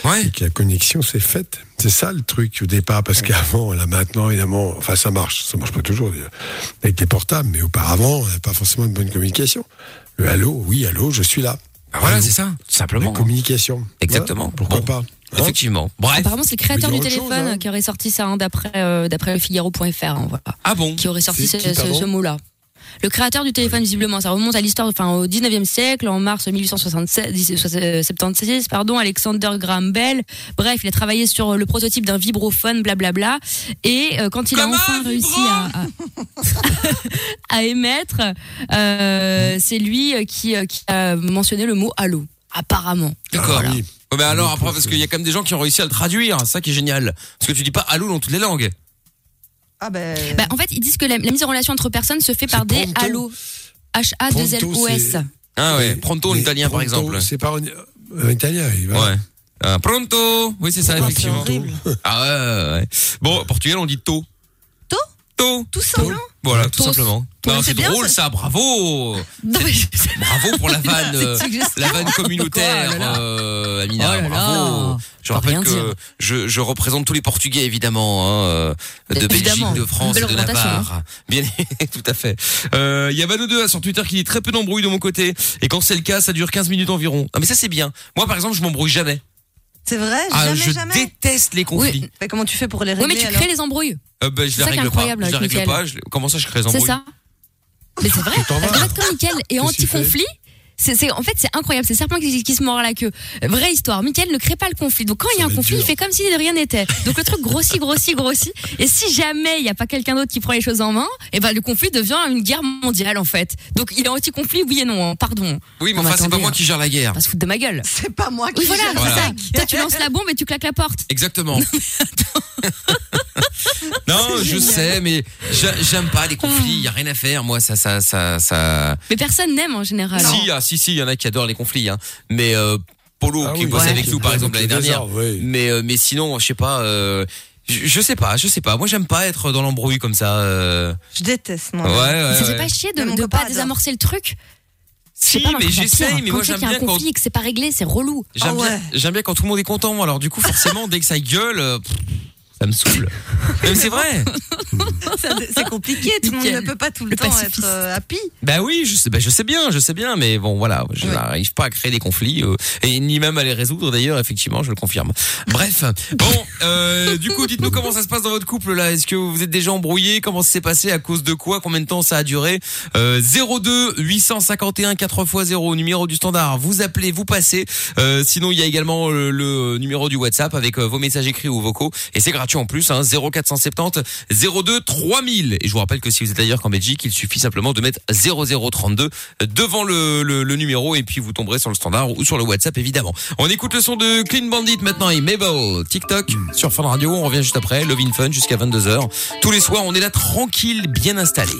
Ouais. et que la connexion s'est faite. C'est ça le truc au départ, parce qu'avant, là maintenant, évidemment, enfin ça marche, ça marche pas toujours avec les portables, mais auparavant, on n'avait pas forcément de bonne communication. Le allô, oui, allô, je suis là. Bah voilà, c'est ça, tout La simplement. communication. Exactement. Voilà, pourquoi Bon. pas Hein Effectivement. Bref. Apparemment, c'est le créateur du téléphone chose, hein. qui aurait sorti ça hein, d'après euh, d'après le Figaro.fr. hein, voilà. Ah bon Qui aurait sorti ce mot-là. Le créateur du téléphone, visiblement, ça remonte à l'histoire, enfin, au 19e siècle, en mars 1876, pardon, Alexander Graham Bell. Bref, il a travaillé sur le prototype d'un vibrophone, blablabla. Et euh, quand il a enfin réussi à, à, à émettre, euh, c'est lui qui, qui a mentionné le mot allô. Apparemment. D'accord. Ah oui. Ouais, mais alors après, parce qu'il y a quand même des gens qui ont réussi à le traduire, c'est ça qui est génial. Parce que tu dis pas allô dans toutes les langues. Ah ben. Bah, en fait, ils disent que la, la mise en relation entre personnes se fait par des pronto. allo. H-A-2-L-O-S. Pronto, c'est- Ah ouais, pronto en italien par pronto, exemple. C'est pas en, en italien, il va. Ouais. Ah, pronto Oui, c'est ça, Ah, c'est effectivement. horrible. Ah ouais, ouais, ouais. Bon, au Portugal, on dit tôt. Tôt Tôt Tout simplement. Voilà, tout simplement. C'est drôle ça. bravo Bravo pour la vanne, euh, la vanne communautaire, euh, Amina, Oh bravo. Je rappelle que je, je représente tous les Portugais évidemment, hein, euh, de. Belgique, de France, de Navarre. Bien, tout à fait. Euh, Il y a Vano 2 sur Twitter qui dit très peu d'embrouilles de mon côté, et quand c'est le cas, ça dure 15 minutes environ. Ah mais ça c'est bien. Moi par exemple, je m'embrouille jamais. C'est vrai? Ah, Jamais, je jamais? déteste les conflits. Mais comment tu fais pour les Oui, régler mais tu crées les embrouilles. Euh, ben, je C'est est règle pas. incroyable Je avec règle Mickaël. pas. Je- Comment ça, je crée les C'est embrouilles ça. Mais c'est vrai. Parce fait, comme Mickaël est anti-conflit, C'est, en fait, c'est incroyable. C'est serpent qui, qui se mord la queue. Vraie histoire. Michael ne crée pas le conflit. Donc, quand il y a un conflit, il fait comme si de rien n'était. Donc, le truc grossit, grossit, grossit. Et si jamais il n'y a pas quelqu'un d'autre qui prend les choses en main, et ben, le conflit devient une guerre mondiale, en fait. Donc, il est anti-conflit, oui et non, hein. pardon. Oui, mais enfin, c'est pas moi hein. qui gère la guerre. Pas se foutre de ma gueule. C'est pas moi qui Oui, voilà, gère c'est la ça. guerre. Toi, tu lances la bombe et tu claques la porte. Exactement. non, je sais, mais j'a- j'aime pas les conflits. Y a rien à faire. Moi, ça, ça, ça, ça. Mais personne n'aime en général. Si, ah, si, si, il y en a qui adorent les conflits. Hein. Mais euh, Polo, Ah qui oui, bosse ouais. avec nous, par exemple, l'année dernière. Mais, euh, mais sinon, je sais pas. Euh, je, je sais pas, je sais pas. Moi, j'aime pas être dans l'embrouille comme ça. Euh... Je déteste, moi. Ouais, ouais, ça fait ouais. pas chier de copain pas désamorcer le truc Je sais Si, mais j'essaye, mais moi, j'aime qu'il y a bien un quand. conflit et que c'est pas réglé, c'est relou. J'aime Ah bien, ouais. j'aime bien quand tout le monde est content. Alors du coup, forcément, dès que ça gueule, euh, pff, ça me saoule. mais c'est vrai. C'est compliqué, tout le monde ne peut pas tout le, Le temps pacifiste. être euh, happy. Bah oui, je sais, bah je sais bien, je sais bien, mais bon, voilà, je Ouais. n'arrive pas à créer des conflits euh, et ni même à les résoudre. D'ailleurs, effectivement, je le confirme. Bref, bon, euh, du coup, dites-nous comment ça se passe dans votre couple là. Est-ce que vous êtes déjà embrouillé Comment ça s'est passé? À cause de quoi? Combien de temps ça a duré? Euh, 02 851 4x0 numéro du standard. Vous appelez, vous passez. Euh, sinon, il y a également euh, le numéro du WhatsApp avec euh, vos messages écrits ou vocaux et c'est en plus. Hein, 0470 02 3000. Et je vous rappelle que si vous êtes ailleurs qu'en Belgique, il suffit simplement de mettre 0032 devant le, le, le numéro et puis vous tomberez sur le standard ou sur le WhatsApp évidemment. On écoute le son de Clean Bandit maintenant et Mabel, TikTok sur Fun Radio. On revient juste après, Love in Fun jusqu'à 22h. Tous les soirs, on est là tranquille, bien installé.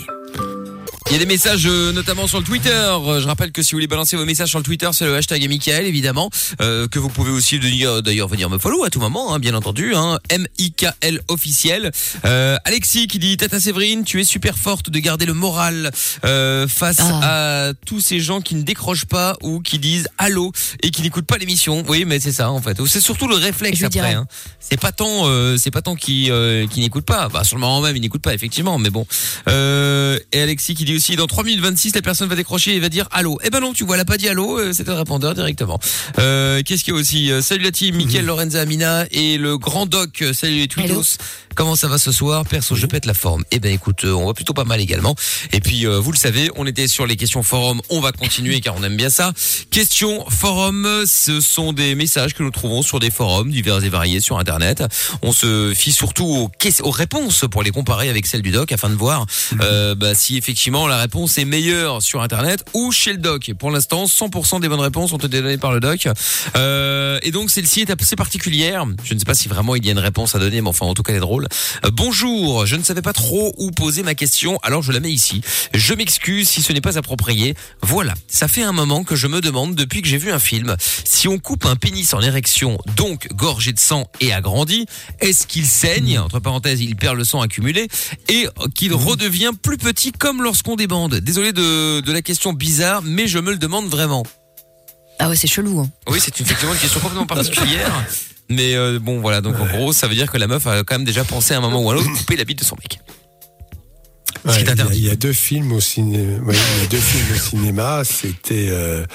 Il y a des messages euh, notamment sur le Twitter. Euh, Je rappelle que si vous voulez balancer vos messages sur le Twitter, c'est le hashtag Michael évidemment, euh, que vous pouvez aussi venir- d'ailleurs venir me follow à tout moment, hein, bien entendu. Hein, M I K L officiel. Euh, Alexis qui dit Tata Séverine, tu es super forte de garder le moral euh, face à tous ces gens qui ne décrochent pas ou qui disent allô et qui n'écoutent pas l'émission. Oui, mais c'est ça en fait. C'est surtout le réflexe Je après. Hein. C'est pas tant, euh, c'est pas tant qui euh, qui n'écoute pas. Bah sur le moment même, il n'écoute pas effectivement, mais bon. Euh, et Alexis qui dit aussi dans 3 minutes 26, la personne va décrocher et va dire allô. Eh ben non, tu vois, elle a pas dit allô, euh, c'était le répondeur directement. Euh, Qu'est-ce qu'il y a aussi? Euh, Salut la team, Mickaël, Lorenza, Amina et le grand doc. Salut les tweetos. Comment ça va ce soir Perso, je pète la forme. Eh ben écoute, euh, on va plutôt pas mal également. Et puis euh, vous le savez, on était sur les questions forum, on va continuer car on aime bien ça. Questions forum, ce sont des messages que nous trouvons sur des forums divers et variés sur internet. On se fie surtout aux, aux réponses pour les comparer avec celles du doc afin de voir euh, bah, si effectivement la réponse est meilleure sur internet ou chez le doc. Et pour l'instant, 100% des bonnes réponses ont été données par le doc. Euh, et donc celle-ci est assez particulière. Je ne sais pas si vraiment il y a une réponse à donner, mais enfin en tout cas elle est drôle. Euh, bonjour, je ne savais pas trop où poser ma question, alors je la mets ici. Je m'excuse si ce n'est pas approprié. Voilà, ça fait un moment que je me demande depuis que j'ai vu un film, si on coupe un pénis en érection, donc gorgé de sang et agrandi, est-ce qu'il saigne, entre parenthèses, il perd le sang accumulé, et qu'il redevient plus petit comme lorsqu'on débande? Désolé de, de la question bizarre, mais je me le demande vraiment. Ah ouais, c'est chelou. Hein. Oui, c'est effectivement une question complètement particulière. Mais euh, bon, voilà. Donc en gros, ça veut dire que la meuf a quand même déjà pensé à un moment ou à un autre couper la bite de son mec. Ouais, qui est il y a- interdit. Il y, a deux films au cinéma. il y a deux films au cinéma. C'était euh,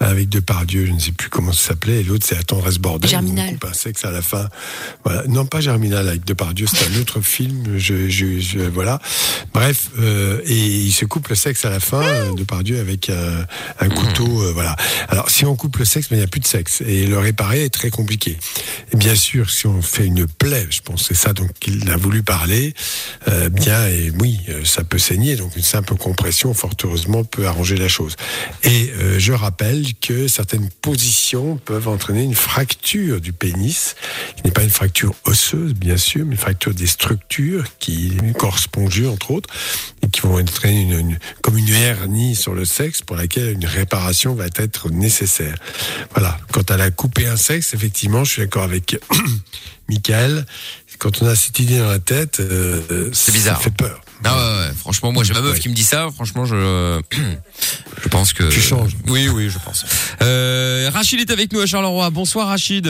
avec Depardieu, je ne sais plus comment ça s'appelait, et l'autre c'est La tendresse bordel. Germinal. on coupe un sexe à la fin. Voilà. Non, pas Germinal avec Depardieu, c'est un autre film. Je, je, je- voilà. Bref, euh, et il se coupe le sexe à la fin, euh, Depardieu avec un, un couteau. euh, voilà. Alors si on coupe le sexe, mais il n'y a plus de sexe et le réparer est très compliqué. Et bien sûr, si on fait une plaie, je pense que c'est ça donc qu'il a voulu parler. euh, bien et oui, euh, ça peut saigner. Donc une simple compression, fort heureusement, peut arranger la chose. Et euh, je rappelle que certaines positions peuvent entraîner une fracture du pénis, qui n'est pas une fracture osseuse, bien sûr, mais une fracture des structures, qui spongieux entre autres, et qui vont entraîner une, une- comme une hernie sur le sexe pour laquelle une réparation va être nécessaire. Voilà. Quant à la couper un sexe, effectivement, je suis d'accord avec Michael. Quand on a cette idée dans la tête, euh, c'est bizarre. Ça fait peur. Ah ouais, ouais, franchement, moi j'ai ma meuf qui me dit ça. Franchement, je, je pense que. Tu changes. Oui, oui, je pense. Euh, Rachid est avec nous à Charleroi. Bonsoir Rachid.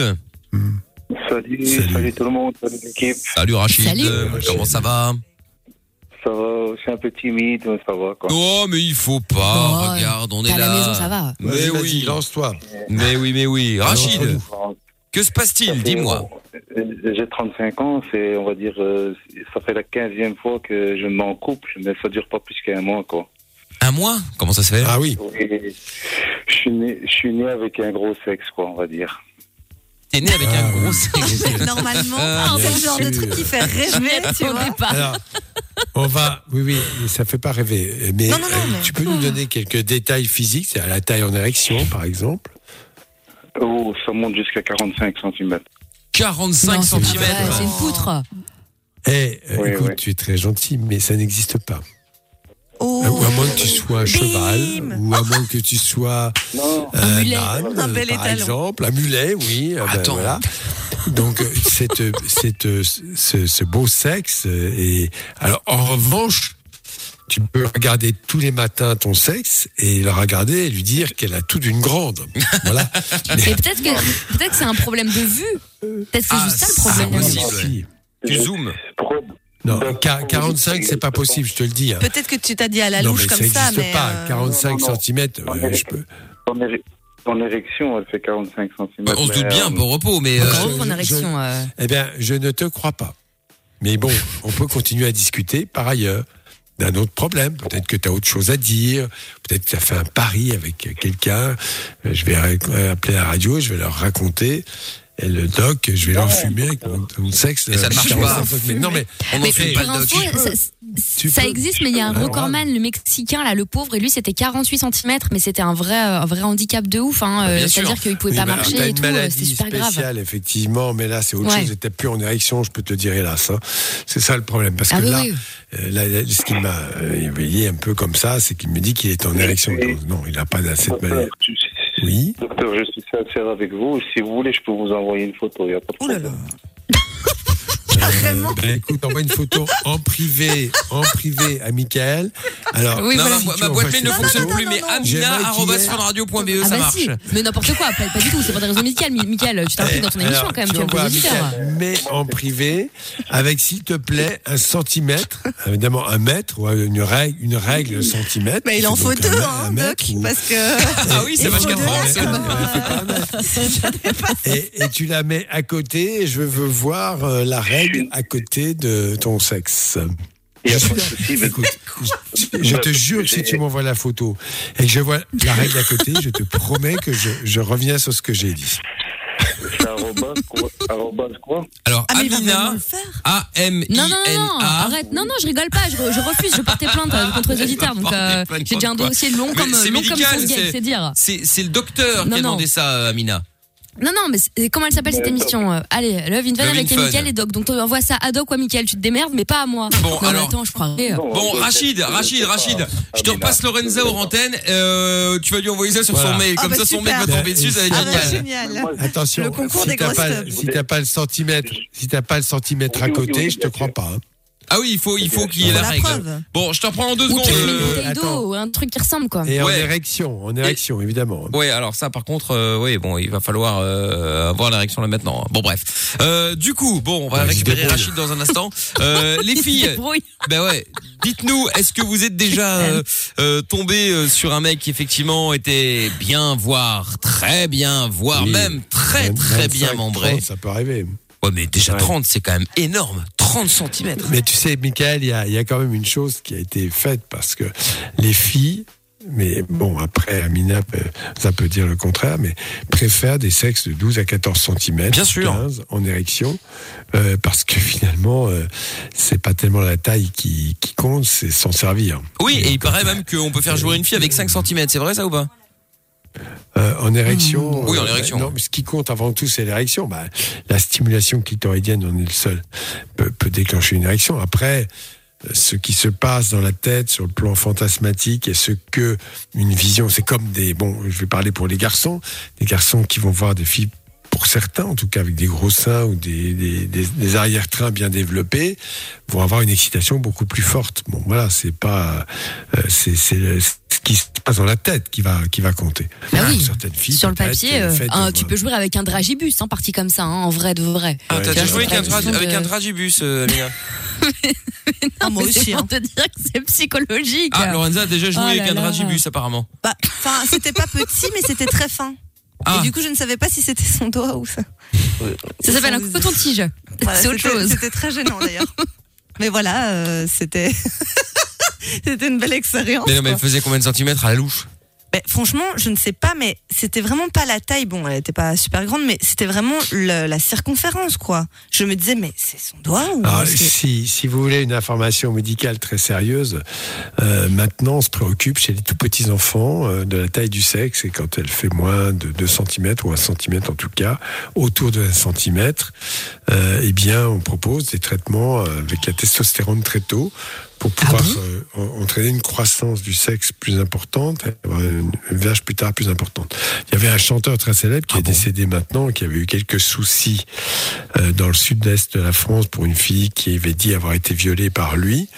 Salut, salut, tout le monde, salut l'équipe. Salut Rachid. Salut. Euh, Comment ça va? Ça va, je suis un peu timide, mais ça va quoi. Oh, mais il faut pas. Oh, Regarde, on est à là. la maison, ça va. Mais oui. lance-toi. Mais oui, mais oui. Rachid, que se passe-t-il Dis-moi. euh, J'ai 35 ans, c'est, on va dire, euh, ça fait la 15e fois que je m'en couple, mais ça dure pas plus qu'un mois quoi. Un mois Comment ça se fait Ah oui. Et je suis né, je suis né avec un gros sexe, quoi, on va dire. T'es né avec un gros Normalement, Ah, c'est bien le genre de sûr. truc qui fait rêver, tu vois. Alors, on va, oui, oui, ça fait pas rêver. Mais, Non, non, non, euh, mais- tu peux nous donner quelques détails physiques, c'est à la taille en érection, par exemple. Oh, ça monte jusqu'à 45 cm. 45 Non, cm. C'est une poutre. Eh, euh, Oui, écoute, oui. tu es très gentil, mais ça n'existe pas. Oh. Euh, Ou à moins que tu sois un cheval, ou à moins que tu sois Non, euh, Un mulet. âne, Un bel par étalon. exemple, un mulet, oui. ben, Attends. voilà. Donc, cette, cette, ce, ce beau sexe. Et alors, en revanche, tu peux regarder tous les matins ton sexe et le regarder et lui dire qu'elle a tout d'une grande. Voilà. Et peut-être que, peut-être que c'est un problème de vue. Peut-être que c'est Ah, juste ça le c'est problème. possible. Si. Tu zoomes. Non, qua- 45, c'est pas possible, je te le dis. hein. Peut-être que tu t'as dit à la non, louche mais comme ça ça, mais. pas. euh, 45 Non, non, non. cm, érec- je peux. Ton, érec- ton érection, elle fait 45 cm. Bah, on se doute bien, pour repos, mais. euh, Gros en je- érection. euh. Eh bien, je ne te crois pas. Mais bon, on peut continuer à discuter par ailleurs d'un autre problème. Peut-être que tu as autre chose à dire. Peut-être que tu as fait un pari avec quelqu'un. Euh, Je vais appeler la radio, je vais leur raconter. Et le doc, je vais leur fumer avec mon, sexe. Et ça ne euh, marche 45 pas. Mais non, mais on en Mais fait pas le info, doc. Ça, Tu ça peux. existe, mais il y a un recordman, le mexicain, là, le pauvre, et lui, c'était 48 cm, mais c'était un vrai, un vrai handicap de ouf. Hein, Bah, euh. C'est-à-dire qu'il pouvait Oui, pas bah, marcher et une tout, euh, maladie c'était super grave. spéciale, effectivement, mais là, c'est autre Ouais. chose. T'es plus en érection, je peux te le dire, hélas. hein. C'est ça le problème. Parce Ah que oui, là, oui. euh, là, là, ce qui m'a éveillé un peu comme ça, c'est qu'il me dit qu'il est en érection. Non, il n'a pas de- cette maladie. Oui. Docteur, je suis sincère avec vous. Si vous voulez, je peux vous envoyer une photo. Il y a pas de Oh là là. Ben, écoute, envoie une photo en privé, en privé à Michael. Alors, Oui, Non, voilà. ma, si ma tu boîte mail ne fonctionne plus, mais amina.funradio.be, Ah E, ça bah marche. si, mais n'importe quoi, pas, pas du tout, c'est pas des raisons médicales, Mi- Michael, tu t'impliques dans ton émission quand même, tu auditeurs. Michael, mais en privé, avec s'il te plaît un centimètre, évidemment un mètre ou une règle, une règle centimètre. Mais il en faut un deux, hein, un mètre Doc, ou- parce que. Ah oui, ça Il va faut jusqu'à deux 30. mètres. et, tu la mets à côté. et Je veux voir euh, la règle à côté de ton sexe. Il y a Je pas de suis- souci, mais- Écoute, je, je te jure que si tu m'envoies la photo et que je vois la règle à côté, je te promets que je, je reviens sur ce que j'ai dit. Quoi, Alors, Ah, Amina. A-M-I-N-A. Non, non, non, arrête. Non, non, je rigole pas, je, je refuse, je porte plainte euh, contre les auditeurs. Donc, euh, j'ai déjà un dossier long comme, c'est long comme médical, son gay, c'est- c'est dire. C'est c'est le docteur Non, qui a non. demandé ça, euh, Amina. Non, non, mais comment elle s'appelle cette émission euh, Allez, Love in Fun Love in avec Fun. Mickaël et Doc. Donc, tu envoies ça à Doc ou à Mickaël, tu te démerdes, mais pas à moi. Bon, non, mais alors- attends, je croirais. euh. Bon, Rachid, Rachid, Rachid, je te repasse Lorenza aux antennes. Euh, tu vas lui envoyer ça sur Voilà. son mail. Ah Comme bah ça, son super. va tomber dessus, ça va être Ah bah, génial. génial. Attention, Le concours si des t'as grosses pas, si t'as pas le centimètre, si t'as pas le centimètre à côté, je te crois pas. hein. Ah oui, il faut, il faut qu'il y ait la la règle. preuve. Bon, je t'en prends en deux Ou secondes. euh, bouteille attends. d'eau, un truc qui ressemble, quoi. Et en Ouais. érection, en érection, évidemment. hein. Ouais, alors ça, par contre, euh, oui, bon, il va falloir euh, avoir l'érection là maintenant. Bon, bref. Euh, du coup, bon, on va Ouais, récupérer. Rachid dans un instant. Euh, les filles, ben ouais, dites-nous, est-ce que vous êtes déjà euh, euh, tombé sur un mec qui effectivement était bien, voire très bien, voire Oui. même très 25, très bien 30, membré Ça peut arriver. Ouais, mais déjà Ouais. 30, c'est quand même énorme. 30 cm. Mais tu sais, Michael, il y a, il y a quand même une chose qui a été faite parce que les filles, mais bon, après, Amina, peut- ça peut dire le contraire, mais préfèrent des sexes de 12 à 14 cm. Bien sûr. 15 en érection, euh, parce que finalement, euh, c'est pas tellement la taille qui, qui compte, c'est s'en servir. Oui, et il Donc, paraît même qu'on peut faire jouer une fille avec 5 cm. C'est vrai ça ou pas? Euh, en érection. Oui, en euh, érection. non, mais ce qui compte avant tout, c'est l'érection. Bah, la stimulation clitoridienne, on est le seul, peut, peut déclencher une érection. Après, euh, ce qui se passe dans la tête sur le plan fantasmatique et ce que une vision, c'est comme des, bon, je vais parler pour les garçons, des garçons qui vont voir des filles pour certains, en tout cas avec des gros seins ou des, des, des, des arrière-trains bien développés, vont avoir une excitation beaucoup plus forte. Bon, voilà, c'est pas, euh, c'est ce qui se passe dans la tête qui va qui va compter. Bah oui. Pour certaines filles, Sur le papier, euh, de un- voir- tu peux jouer avec un dragibus, hein, parti comme ça, hein, en vrai de vrai. Ah, Ouais, t'as déjà joué avec un, dra- Question avec de- un dragibus, euh, Amina Ah, moi Mais c'est aussi. pour hein. te dire que c'est psychologique. Ah, Lorenza a déjà joué Oh avec là un dragibus apparemment. Bah, Enfin, c'était pas petit, mais c'était très fin. Ah. Et du coup, je ne savais pas si c'était son doigt ou ça. Ça s'appelle un coton-tige. Voilà, c'est autre c'était- chose. C'était très gênant d'ailleurs. Mais voilà, euh, c'était. C'était une belle expérience. Mais non, mais elle faisait combien de centimètres à la louche? Mais franchement, je ne sais pas, mais c'était vraiment pas la taille. Bon, elle était pas super grande, mais c'était vraiment le- la circonférence, quoi. Je me disais, mais c'est son doigt ou Alors, c'est- si, si vous voulez une information médicale très sérieuse, euh, maintenant on se préoccupe chez les tout petits enfants euh, de la taille du sexe et quand elle fait moins de 2 cm ou 1 cm en tout cas, autour de 1 cm, euh, eh bien on propose des traitements euh, avec la testostérone très tôt pour pouvoir euh, en- entraîner une croissance du sexe plus importante, une, verge plus tard plus importante. Il y avait un chanteur très célèbre qui est décédé maintenant, qui avait eu quelques soucis euh, dans le sud-est de la France pour une fille qui avait dit avoir été violée par lui.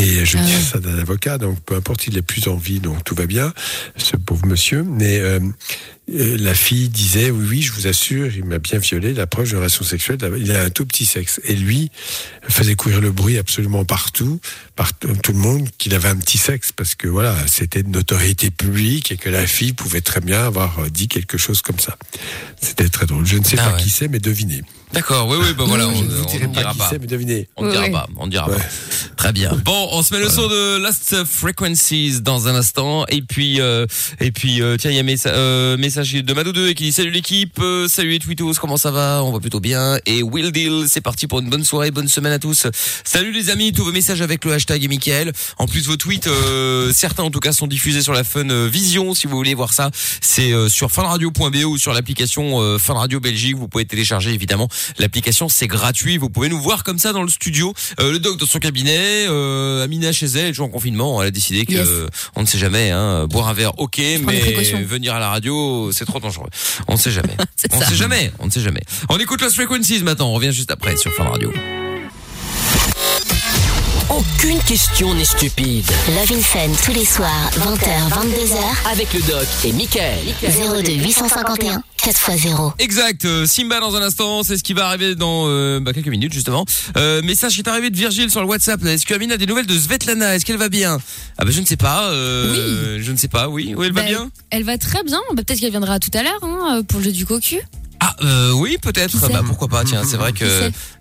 Et je Ah dis ouais. ça d'un avocat, donc peu importe, il est plus en vie, donc tout va bien, ce pauvre monsieur. Mais euh, euh, la fille disait, oui, oui, je vous assure, il m'a bien violé, la preuve de relation sexuelle, il a un tout petit sexe. Et lui faisait courir le bruit absolument partout, par tout tout le monde, qu'il avait un petit sexe, parce que voilà, c'était de notoriété publique et que la fille pouvait très bien avoir euh, dit quelque chose comme ça. C'était très drôle. Je ne sais Ah pas ouais. qui c'est, mais devinez. D'accord, oui, oui, bah voilà, on ne dira pas. On ne dira pas, on ne dira Ouais. pas. Très bien. Bon, on se met le son de Last Frequencies dans un instant. Et puis, euh, et puis, euh, tiens, il y a un messa- euh, message de Madou 2 qui dit salut l'équipe, euh, salut les Twittos, comment ça va? On va plutôt bien. Et Will Deal, c'est parti pour une bonne soirée, bonne semaine à tous. Salut les amis, tous vos messages avec le hashtag et Mickaël. En plus, vos tweets, euh, certains en tout cas sont diffusés sur la Fun Vision. Si vous voulez voir ça, c'est euh, sur funradio.be ou sur l'application euh, Fun Radio Belgique. Vous pouvez télécharger évidemment l'application, c'est gratuit. Vous pouvez nous voir comme ça dans le studio. Euh, le doc dans son cabinet, euh, Amina chez elle, toujours en confinement. Elle a décidé que Yes. euh, on ne sait jamais. Hein, boire un verre, ok, mais venir à la radio, c'est trop dangereux. On ne sait jamais. On ne sait jamais. On ne sait jamais. On écoute Lost Frequencies maintenant. On revient juste après sur Fun Radio. Aucune question n'est stupide. Love in Fun tous les soirs, 20h, 22h. Avec le doc et Michael. 02 851 4x0. Exact. euh, Simba dans un instant, c'est ce qui va arriver dans euh, bah, quelques minutes justement. Euh, message qui est arrivé de Virgile sur le WhatsApp. Est-ce que Amine a des nouvelles de Svetlana? Est-ce qu'elle va bien? Ah bah je ne sais pas. Euh, Je ne sais pas. Oui, oui, elle va Bah, bien? Elle va très bien. Bah, Peut-être qu'elle viendra tout à l'heure hein, pour le jeu du cocu. Ah euh, oui, peut-être. Bah pourquoi pas. Tiens, c'est vrai que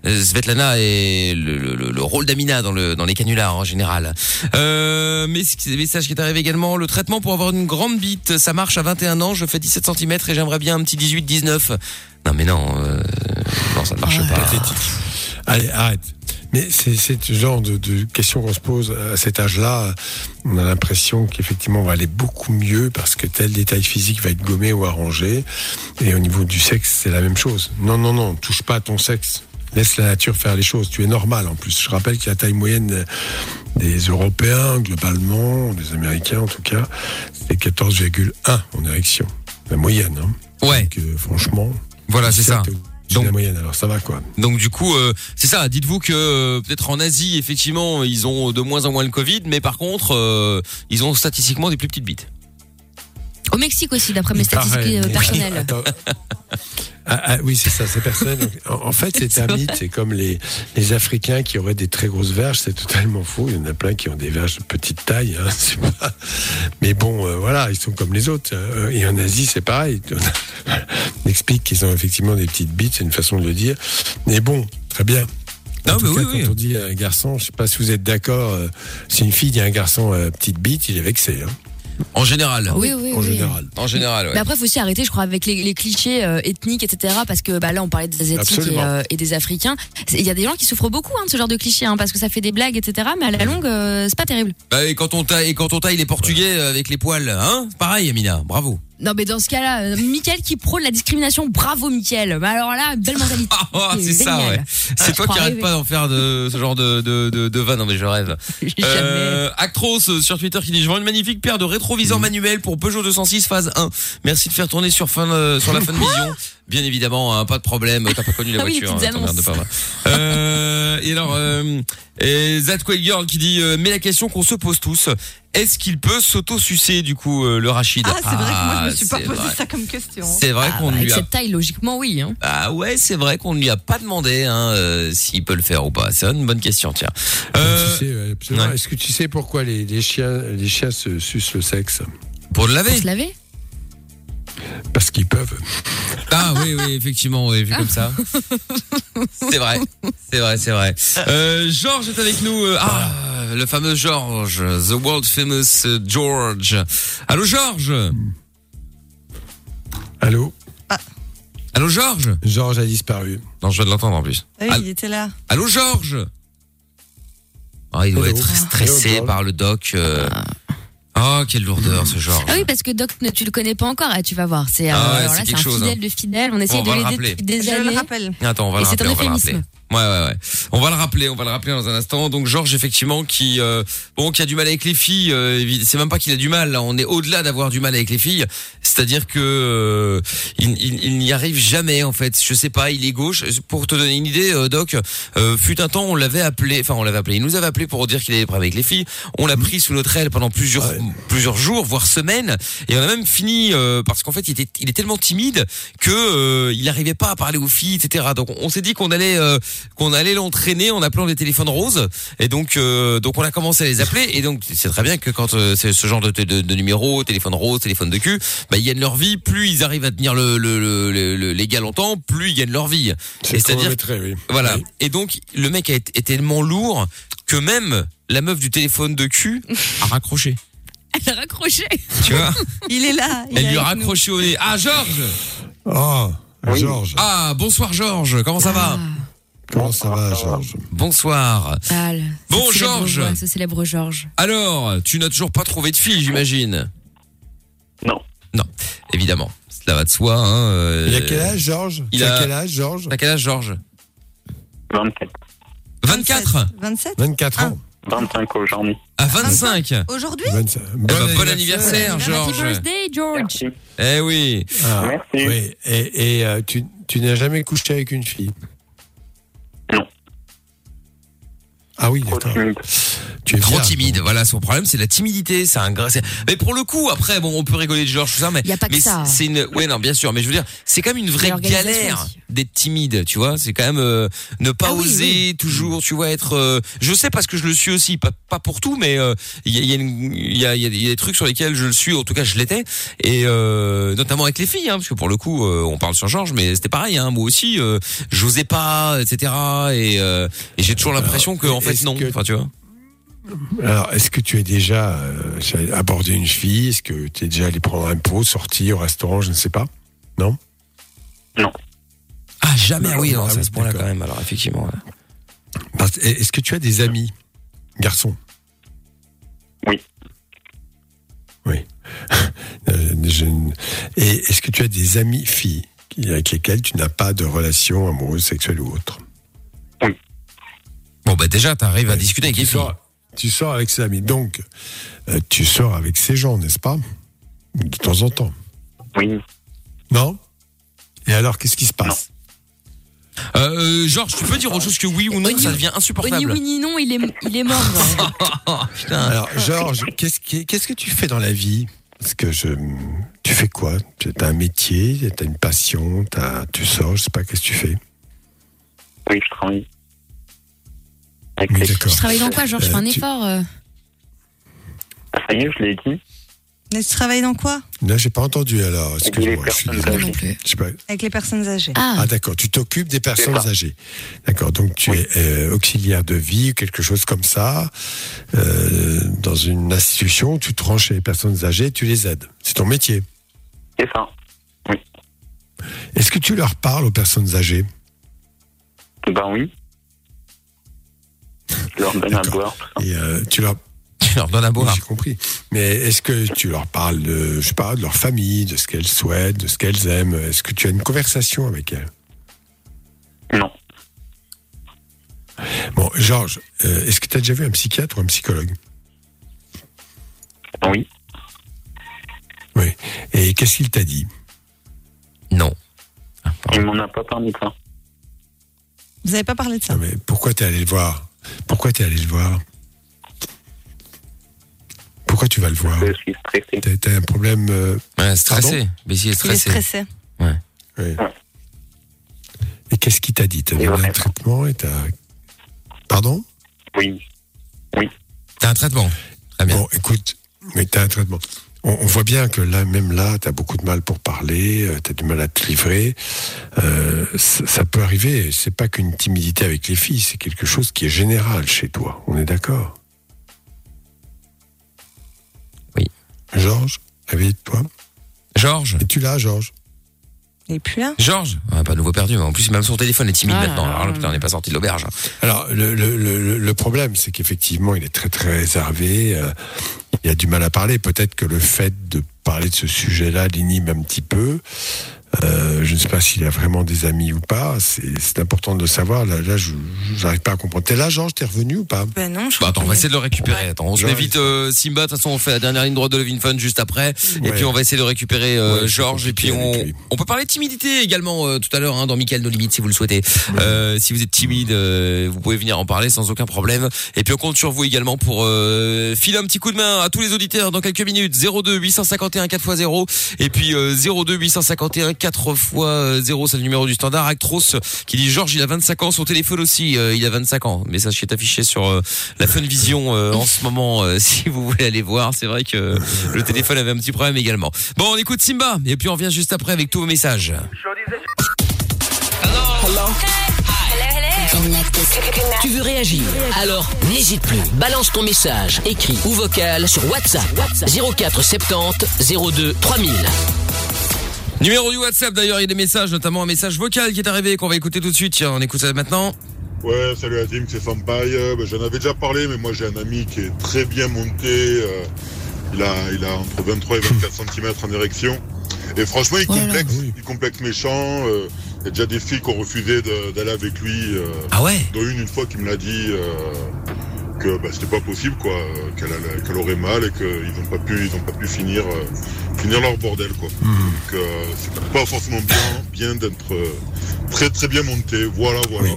euh, Svetlana est le, le- le- le rôle d'Amina dans le dans les canulars en général. Euh, mais ce message qui est arrivé également, le traitement pour avoir une grande bite, ça marche à 21 ans. Je fais 17 cm et j'aimerais bien un petit 18-19. Non mais non, euh, non ça ne marche pas. Allez, arrête. Mais c'est ce genre de, de questions qu'on se pose à cet âge-là. On a l'impression qu'effectivement on va aller beaucoup mieux parce que tel détail physique va être gommé ou arrangé. Et au niveau du sexe, c'est la même chose. Non, non, non, touche pas à ton sexe. Laisse la nature faire les choses. Tu es normal en plus. Je rappelle que la taille moyenne des Européens, globalement, des Américains en tout cas, c'est 14,1 en érection. La moyenne. Hein. Ouais. Donc, euh, franchement. Voilà, c'est ça. De la moyenne, alors ça va quoi. Donc du coup, euh, c'est ça. Dites-vous que euh, peut-être en Asie, effectivement, ils ont de moins en moins le Covid, mais par contre, euh, ils ont statistiquement des plus petites bites. Au Mexique aussi, d'après mes statistiques personnelles. Attends. Ah, ah, oui, c'est ça, c'est personnel. En, en fait, c'est un mythe. C'est comme les, les Africains qui auraient des très grosses verges. C'est totalement faux. Il y en a plein qui ont des verges de petite taille. hein, pas- Mais bon, euh, voilà, ils sont comme les autres. Euh, Et en Asie, c'est pareil. On explique qu'ils ont effectivement des petites bites. C'est une façon de le dire. Mais bon, très bien. En Non, tout mais cas, oui, oui. quand on dit un garçon, je sais pas si vous êtes d'accord, euh, si une fille dit à un garçon euh, petite bite, il est vexé. Hein, En général. Oui, oui, en oui. général. En général, ouais. Mais après, faut aussi arrêter, je crois, avec les, les clichés euh, ethniques, etc. Parce que bah, là, on parlait des Asiatiques et, euh, et des Africains. C'est- Il y a des gens qui souffrent beaucoup hein, de ce genre de clichés, hein, parce que ça fait des blagues, etc. Mais à la longue, euh, c'est pas terrible. Bah, et quand on taille, et quand on taille les Portugais euh, avec les poils, hein Pareil, Amina. Bravo. Non, mais dans ce cas-là, euh, Mickaël qui prône la discrimination, bravo Mickaël. Mais alors là, belle mentalité. Ah, c'est ça, ouais. C'est je toi qui arrête pas d'en faire de ce genre de de de, de vanne. Non mais je rêve. Euh, Actros euh, sur Twitter qui dit je vends une magnifique paire de rétroviseurs manuels pour Peugeot 206 phase 1. Merci de faire tourner sur fin euh, sur la fin de vision. Bien évidemment, hein, pas de problème. T'as pas connu la Ah oui, voiture. hein, annonces. pas. Euh, et alors, euh, et That Quail Girl qui dit euh, mais la question qu'on se pose tous, est-ce qu'il peut s'auto-sucer du coup euh, le Rachid Ah, c'est vrai que moi, je me suis pas posé vrai. ça comme question. C'est vrai Ah, qu'on bah, lui avec a cette taille, logiquement, oui. Hein. ah ouais, c'est vrai qu'on ne lui a pas demandé hein, euh, s'il peut le faire ou pas. C'est une bonne question, tiens. Euh, Tu sais, ouais, absolument. ouais. Est-ce que tu sais pourquoi les, les chiens, les chiens se sucent le sexe? Pour le laver Pour se laver? Parce qu'ils peuvent. Ah oui, oui, effectivement, oui, vu comme ça. C'est vrai, c'est vrai, c'est vrai. Euh, Georges est avec nous. euh, ah, le fameux George, the world famous euh, George. Allô George Allô Allô George Georges a disparu. Non, je viens de l'entendre en plus. Ah oui, Allô- il était là. Allô George Ah, il doit Hello. être stressé Hello, par le doc. euh. Oh, quelle lourdeur ce George. Ah oui, parce que Doc, ne- tu le connais pas encore, ah, tu vas voir. C'est euh, Ah ouais, quelque un chose, fidèle hein. de fidèle. On essaie Bon, on de le l'aider rappeler. depuis des Je années. le rappelle. Attends, on va Et le c'est rappeler, un on va le rappeler. Ouais, ouais, ouais. On va le rappeler, on va le rappeler dans un instant. Donc Georges, effectivement, qui euh, bon, qui a du mal avec les filles. euh, c'est même pas qu'il a du mal. Là, on est au-delà d'avoir du mal avec les filles. C'est-à-dire que euh, il, il- il n'y arrive jamais, en fait. Je sais pas. Il est gauche. Pour te donner une idée, euh, Doc, euh, fut un temps, on l'avait appelé. Enfin, on l'avait appelé. Il nous avait appelé pour dire qu'il avait des problèmes avec les filles. On l'a pris sous notre aile pendant plusieurs plusieurs jours, voire semaines. Et on a même fini euh, parce qu'en fait, il était il est tellement timide que euh, il n'arrivait pas à parler aux filles, etc. Donc on s'est dit qu'on allait euh, qu'on allait l'entraîner en appelant les téléphones roses. Et donc euh, donc on a commencé à les appeler. Et donc c'est très bien que quand euh, c'est ce genre de, de, de numéro, téléphone rose, téléphone de cul, bah, ils gagnent leur vie. Plus ils arrivent à tenir le, le, le, le- le- les gars longtemps, plus ils gagnent leur vie. C'est-à-dire oui. voilà. Oui. Et donc, le mec a été, est tellement lourd que même la meuf du téléphone de cul a raccroché. Elle a raccroché. Tu vois Il est là. il Elle est lui a nous. raccroché au nez. Ah, Georges Oh, Georges. Ah, bonsoir Georges. Comment ça va? Comment ça va, Georges Bonsoir. Ah, le- Bon, ce célèbre- Georges. Ce célèbre Georges. Alors, tu n'as toujours pas trouvé de fille, j'imagine Non. Non, évidemment. Cela va de soi. Hein, euh, Il a quel âge, Georges il a- quel âge, Georges T'as quel âge, Georges 27. 24 27 24 ans. 25 aujourd'hui. À 25 Aujourd'hui 25. Eh ben, bon anniversaire, Happy Georges. birthday, George. Eh oui. Ah, Merci. Oui. Et, et, euh, tu, tu n'as jamais couché avec une fille Ah oui, d'accord. Tu es Trop timide, donc. voilà son problème, c'est la timidité, c'est un gras. Mais pour le coup, après, bon, on peut rigoler de Georges tout ça, mais Y a pas que mais ça. c'est une, ouais, non, bien sûr, mais je veux dire, c'est quand même une vraie galère aussi. d'être timide, tu vois. C'est quand même euh, ne pas Ah oui, oser toujours, tu vois, être. euh, je sais parce que je le suis aussi, pas pas pour tout, mais euh, il y, a, il y, a y, a, y a des trucs sur lesquels je le suis, en tout cas, je l'étais, et euh, notamment avec les filles, hein, parce que pour le coup, euh, on parle sur Georges, mais c'était pareil, hein, moi aussi, euh, j'osais pas, etc. Et, euh, et j'ai toujours l'impression que en fait non, que- enfin tu vois. Alors, est-ce que tu es déjà euh, abordé une fille? Est-ce que tu es déjà allé prendre un pot, sortir au restaurant, je ne sais pas? Non? Ah jamais, oui, non, Ah c'est à oui, ce point-là d'accord. quand même. Alors effectivement. ouais. Est-ce que tu as des amis garçons? Oui. Oui. Euh, je Et est-ce que tu as des amis filles avec lesquelles tu n'as pas de relation amoureuse, sexuelle ou autre? Bon bah déjà, t'arrives à Ouais. discuter avec tu les filles. Tu sors avec ses amis. Donc, euh, tu sors avec ces gens, n'est-ce pas? De temps en temps. Oui. Non? Et alors, qu'est-ce qui se passe? Euh, Georges, tu peux dire autre chose que oui ou non, ça devient Oh, ni insupportable. oui ni non, il est, il est mort. ouais. Putain. Alors, Georges, qu'est-ce que tu fais dans la vie? Parce que je, tu fais quoi? Tu as un métier, tu as une passion, t'as- tu sors, je sais pas, qu'est-ce que tu fais? Oui, je travaille. Avec Oui, les- d'accord. Je travaille dans quoi, Georges Je fais un Euh, tu- effort. euh. Ah, ça y est, je l'ai dit. Mais tu travailles dans quoi Là, j'ai pas entendu alors. Excuse-moi, je suis désolé. Je sais pas. Avec les personnes âgées. Ah, Ah d'accord, tu t'occupes des personnes âgées. D'accord, donc tu es euh, auxiliaire de vie, quelque chose comme ça, euh, dans une institution, tu te rends chez les personnes âgées, tu les aides. C'est ton métier. C'est ça. Est-ce que tu leur parles aux personnes âgées? Ben oui. Je leur donne à boire. tout ça. et euh, tu leur Tu leur donnes à Oui, boire. j'ai compris. Mais est-ce que tu leur parles de, je sais pas, de leur famille, de ce qu'elles souhaitent, de ce qu'elles aiment? Est-ce que tu as une conversation avec elles? Non. Bon, Georges, euh, est-ce que tu as déjà vu un psychiatre ou un psychologue? Oui. Oui. Et qu'est-ce qu'il t'a dit? Non. Ah, Il m'en a pas parlé de ça. Vous n'avez pas parlé de ça? Non, mais pourquoi t'es allé le voir? Pourquoi t'es allé le voir? Pourquoi tu vas le voir? Je suis stressé. T'as t'as un problème euh, Ouais, stressé. Bessie est Il est stressé. stressé. oui. Et qu'est-ce qu'il t'a dit? T'as donné un traitement et t'as... Pardon? Oui. T'as un traitement. Très bien. Bon, écoute, mais t'as un traitement on, voit bien que là, même là, tu as beaucoup de mal pour parler, euh, tu as du mal à te livrer. Euh, ça, peut arriver. C'est pas qu'une timidité avec les filles, c'est quelque chose qui est général chez toi. On est d'accord? Oui. Georges, David, toi? Georges? Es-tu là, Georges? Et puis là? Georges? Ah, Pas nouveau perdu. En plus, même son téléphone est timide ah. maintenant. Alors, putain, on n'est pas sorti de l'auberge. Hein. Alors, le, problème, c'est qu'effectivement, il est très, très réservé. Euh, il a du mal à parler. Peut-être que le fait de parler de ce sujet-là l'inhibe un petit peu. Euh, je ne sais pas s'il a vraiment des amis ou pas. C'est c'est important de le savoir. Là, là je n'arrive pas à comprendre. T'es là, Georges? T'es revenu ou pas? Ben non, je Bah attends, on va essayer de le récupérer. Attends, on se met vite euh, Simba. De toute façon, on fait la dernière ligne droite de Levin Fun juste après. Et puis on va essayer de récupérer euh, Ouais, Georges. Et puis on, on peut parler de timidité également euh, tout à l'heure hein, dans Michael No Limite si vous le souhaitez. Euh, si vous êtes timide, euh, vous pouvez venir en parler sans aucun problème. Et puis on compte sur vous également pour euh, filer un petit coup de main à tous les auditeurs dans quelques minutes. 02 851 4x0 et puis euh, 02 851 4x0 c'est le numéro du standard. Actros qui dit Georges il a 25 ans, son téléphone aussi euh, il a 25 ans. Mais ça est affiché sur euh, la Fun Vision euh, en ce moment euh, si vous voulez aller voir. C'est vrai que le téléphone avait un petit problème également. Bon on écoute Simba et puis on revient juste après avec tous vos messages. Tu veux réagir? Alors n'hésite plus. Balance ton message, écrit ou vocal sur WhatsApp. 04 70 02 3000. Numéro du WhatsApp d'ailleurs, il y a des messages, notamment un message vocal qui est arrivé qu'on va écouter tout de suite. Tiens, on écoute ça maintenant. Ouais, salut la team, c'est Sampaï. Euh, bah, J'en avais déjà parlé, mais moi j'ai un ami qui est très bien monté. euh, il, a, il a entre 23 et 24 cm en érection. Et franchement, il complexe, il complexe méchant. euh, Il y a déjà des filles qui ont refusé d'aller avec lui. euh, ah ouais Dont une, une fois, qui me l'a dit euh, que bah, c'était pas possible, quoi, euh, qu'elle aurait mal et qu'ils n'ont pas pu, ils ont pas pu finir, euh, finir leur bordel, quoi. Donc euh, c'est pas forcément bien, bien d'être euh, très très bien monté. Voilà, voilà.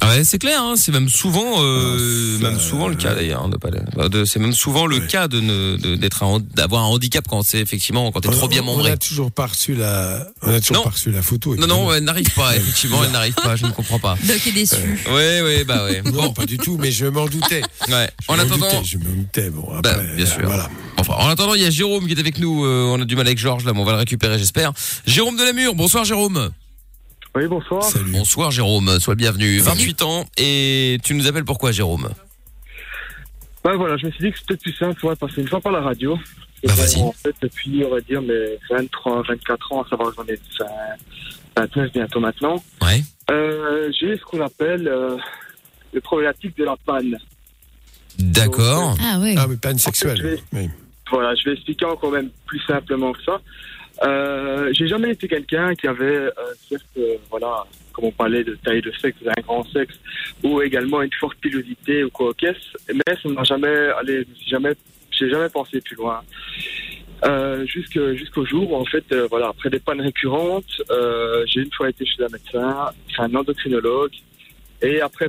Ah ouais, c'est clair, hein, c'est même souvent, euh, même souvent le cas d'ailleurs, hein, de pas, bah, de- c'est même souvent le cas de ne, de- d'être un, d'avoir un handicap quand c'est effectivement quand t'es trop bien On membré. n'a toujours pas reçu la, on a toujours Non. pas reçu la photo. Non, non, elle n'arrive pas, effectivement, elle n'arrive pas, je ne comprends pas. Doc est déçu. Ouais, ouais, bah ouais. Non, pas du tout, mais je m'en doutais. Ouais. En Je m'en attendant, doutais, je me doutais. Bon, Bah, après, bien euh, sûr. Voilà. Enfin, en attendant, il y a Jérôme qui est avec nous. euh, on a du mal avec Georges là, mais on va le récupérer, j'espère. Jérôme de la Mure. Bonsoir, Jérôme. Oui, bonsoir. Bonsoir, Jérôme. Sois le bienvenu. 28 ans et tu nous appelles pourquoi, Jérôme? Ben voilà, je me suis dit que c'était plus simple, ouais, passer une fois par la radio. Et Bah, vas-y. En fait, depuis, on va dire, mes 23, 24 ans, à savoir que j'en ai 20, 29 bientôt maintenant. Ouais. Euh, j'ai ce qu'on appelle euh, le problématique de la panne. D'accord. Ah oui. Ah, mais panne Je vais- sexuelle. Oui. Voilà, je vais expliquer encore même plus simplement que ça. Euh, j'ai jamais été quelqu'un qui avait, euh, certes, euh, voilà, comme on parlait de taille de sexe, d'un grand sexe, ou également une forte pilosité ou quoi qu'est-ce, mais ça m'a jamais, allez, je jamais, j'ai jamais pensé plus loin. Euh, jusqu'au jour où, en fait, euh, voilà, après des pannes récurrentes, euh, j'ai une fois été chez un médecin, c'est un endocrinologue, et après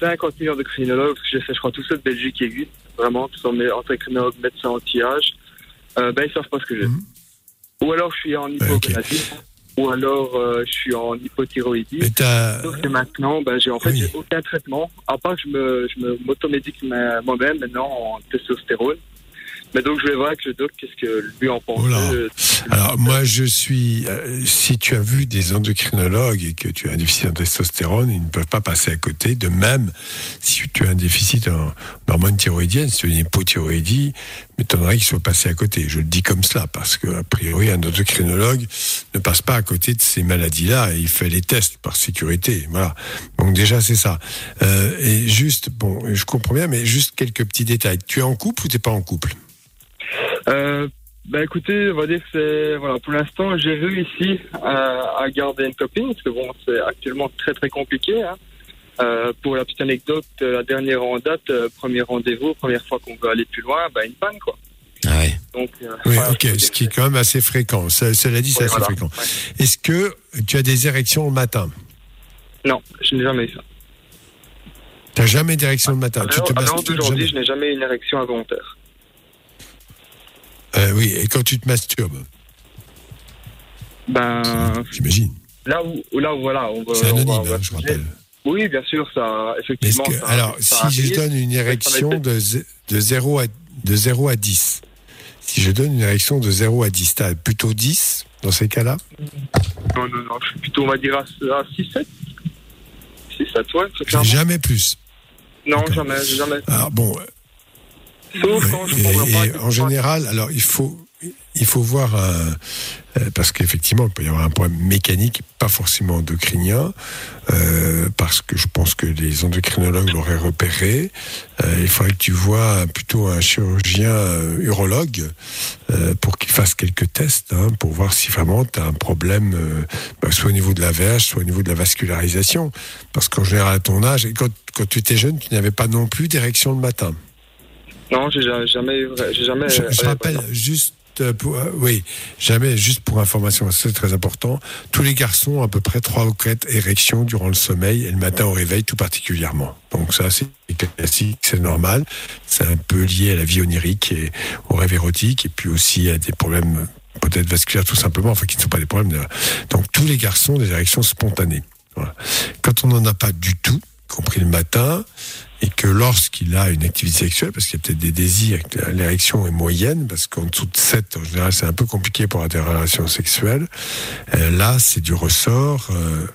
50 000 endocrinologues, parce que j'ai fait, je crois, tout ça de Belgique qui existe, vraiment, tout sont endocrinologues, médecins anti-âge, euh, ben, ils savent pas ce que j'ai. Ou alors je suis en hypogonadie, ou alors euh, je suis en hypothyroïdie. Sauf que maintenant, ben, j'ai en fait j'ai aucun traitement, à part que je me, je me m'automédique ma- moi-même maintenant en testostérone. Mais donc je vais voir avec le doc qu'est-ce que lui en pense. Euh, Alors moi je suis, euh, si tu as vu des endocrinologues et que tu as un déficit en testostérone, ils ne peuvent pas passer à côté. De même, si tu as un déficit en, en hormone thyroïdienne, si tu as une hypothyroïdie, m'étonnerait qu'ils soient passés à côté. Je le dis comme cela parce que a priori un endocrinologue ne passe pas à côté de ces maladies-là et il fait les tests par sécurité. Voilà. Donc déjà c'est ça. Euh, et juste, bon, je comprends bien, mais juste quelques petits détails. Tu es en couple ou t'es pas en couple? Euh, bah écoutez, on va dire que c'est voilà pour l'instant j'ai réussi à, à garder une copine parce que bon c'est actuellement très très compliqué. Hein. Euh, pour la petite anecdote, euh, la dernière en date, euh, premier rendez-vous, première fois qu'on veut aller plus loin, bah une panne quoi. Ah ouais. Donc euh, Oui, voilà. ok, ce qui est quand même assez fréquent. Ce- Cela dit, c'est Ouais, assez voilà. fréquent. Est-ce que tu as des érections le matin? Non, je n'ai jamais eu ça. Tu n'as jamais d'érection le matin? Tu Alors, te masturbes d'aujourd'hui, jamais? je n'ai jamais eu une érection involontaire. Euh, Oui, et quand tu te masturbes Ben, J'imagine. là où, là où voilà, on va. C'est on va- anonyme, on va hein, je rappelle. Oui, bien sûr, ça, effectivement. que- ça- alors, ça si je donne une érection de, zé- de, 0 à, de 0 à 10, si je donne une érection de 0 à 10, tu as plutôt 10 dans ces cas-là? Non, non, non, je suis plutôt, on va dire, à, à 6-7. 6-7, ouais, c'est C'est clairement. Jamais plus. Non, jamais, jamais. Alors bon, Sauf quand je Et, prends un et en général, alors il faut il faut voir un- euh, parce qu'effectivement il peut y avoir un problème mécanique, pas forcément endocrinien, euh, parce que je pense que les endocrinologues l'auraient repéré. Euh, il faudrait que tu vois plutôt un chirurgien euh, urologue euh, pour qu'il fasse quelques tests hein, pour voir si vraiment tu as un problème, euh, bah, soit au niveau de la verge, soit au niveau de la vascularisation. Parce qu'en général, à ton âge, et quand, quand tu étais jeune, tu n'avais pas non plus d'érection le matin. Non, j'ai ja- jamais, j'ai jamais. Je, je rappelle juste euh, pour, euh, oui, jamais juste pour information, c'est très important. Tous les garçons ont à peu près trois ou quatre érections durant le sommeil et le matin au réveil tout particulièrement. Donc ça c'est classique, c'est normal. C'est un peu lié à la vie onirique et au rêve érotique et puis aussi à des problèmes peut-être vasculaires tout simplement, enfin qui ne sont pas des problèmes. de- Donc tous les garçons ont des érections spontanées. Voilà. Quand on n'en a pas du tout, y compris le matin, et que lorsqu'il a une activité sexuelle, parce qu'il y a peut-être des désirs, l'érection est moyenne, parce qu'en dessous de 7, en général, c'est un peu compliqué pour avoir des relations sexuelles, euh, là, c'est du ressort. Euh,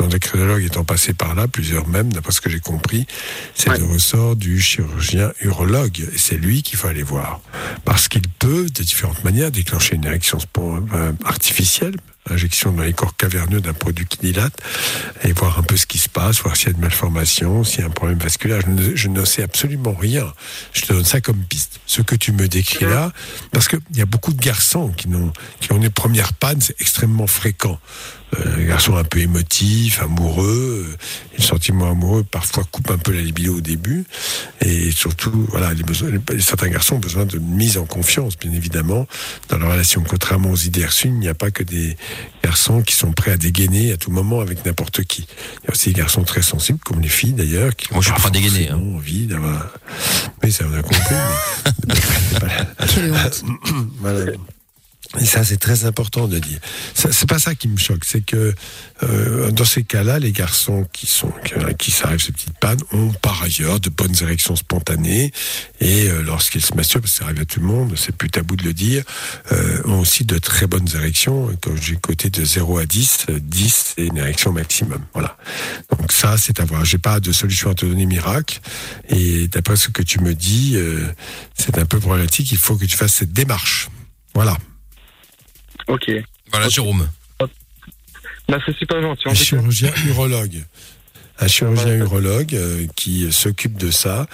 L'endocrinologue étant passé par là, plusieurs même, d'après ce que j'ai compris, c'est le ressort du chirurgien urologue. Et c'est lui qu'il faut aller voir. Parce qu'il peut, de différentes manières, déclencher une érection euh, artificielle, injection dans les corps caverneux d'un produit qui dilate, et voir un peu ce qui se passe, voir s'il y a de malformation, s'il y a un problème vasculaire. Je ne, je ne sais absolument rien. Je te donne ça comme piste. Ce que tu me décris là, parce qu'il y a beaucoup de garçons qui, n'ont, qui ont des premières pannes, c'est extrêmement fréquent. Euh, les garçons un peu émotifs, amoureux, euh, les sentiments amoureux parfois coupent un peu la libido au début, et surtout, voilà, les besoins, les- certains garçons ont besoin de mise en confiance, bien évidemment, dans leur relation. Contrairement aux idées reçues, il n'y a pas que des garçons qui sont prêts à dégainer à tout moment avec n'importe qui. Il y a aussi des garçons très sensibles, comme les filles d'ailleurs, qui Moi, je pas dégainer, hein. envie d'avoir. Oui, ça on a compris. mais- Quelle honte. voilà. Et ça, c'est très important de dire. C'est pas ça qui me choque, c'est que euh, dans ces cas-là, les garçons qui sont qui, qui s'arrivent ces petites pannes ont par ailleurs de bonnes érections spontanées et euh, lorsqu'ils se masturbent, ça arrive à tout le monde, c'est plus tabou de le dire, euh, ont aussi de très bonnes érections. Quand j'ai côté de 0 à 10, euh, 10 c'est une érection maximum. Voilà. Donc ça, c'est à voir. J'ai pas de solution à te donner miracle. Et d'après ce que tu me dis, euh, c'est un peu problématique. Il faut que tu fasses cette démarche. Voilà. Ok. Voilà, Jérôme. Bah, c'est super gentil. en Un chirurgien urologue. Un chirurgien urologue euh, qui s'occupe de ça,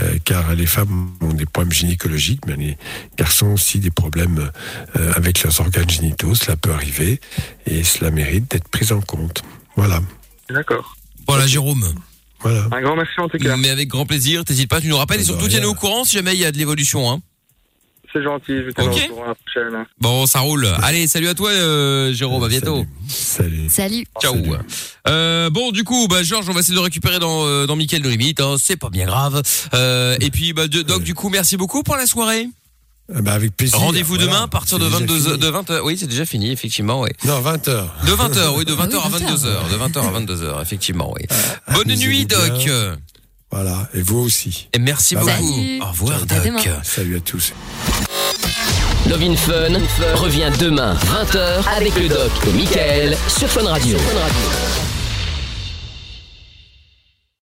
euh, car les femmes ont des problèmes gynécologiques, mais les garçons aussi des problèmes euh, avec leurs organes génitaux. Cela peut arriver et cela mérite d'être pris en compte. Voilà. D'accord. Voilà, Jérôme. Voilà. Un grand merci en tout cas. Mais avec grand plaisir, t'hésites pas, tu nous rappelles et surtout tiens-nous au courant si jamais il y a de l'évolution. Hein. C'est gentil. Je vais te Ok. okay. courant la prochaine. Bon, ça roule. Allez, salut à toi, euh, Jérôme. À bientôt. Salut. Salut. Ciao. Euh, bon, du coup, bah, Georges, on va essayer de récupérer dans, euh, dans Mickaël de Limite. Hein, c'est pas bien grave. Euh, et puis, bah, de- Doc, du coup, merci beaucoup pour la soirée. Bah, avec plaisir. Rendez-vous Voilà. demain à partir de C'est déjà 22 fini. de 20 Oui, c'est déjà fini, effectivement, oui. Non, 20h. De 20h, oui, de 20h Ah à 22h. De 20h à 22h, effectivement, oui. Bonne amusez-vous nuit, Doc. Voilà. Et vous aussi. Et merci Bye beaucoup. bye. Au revoir, Doc. Salut à tous. Love in Fun revient demain 20h avec le doc et Michael sur Fun Radio.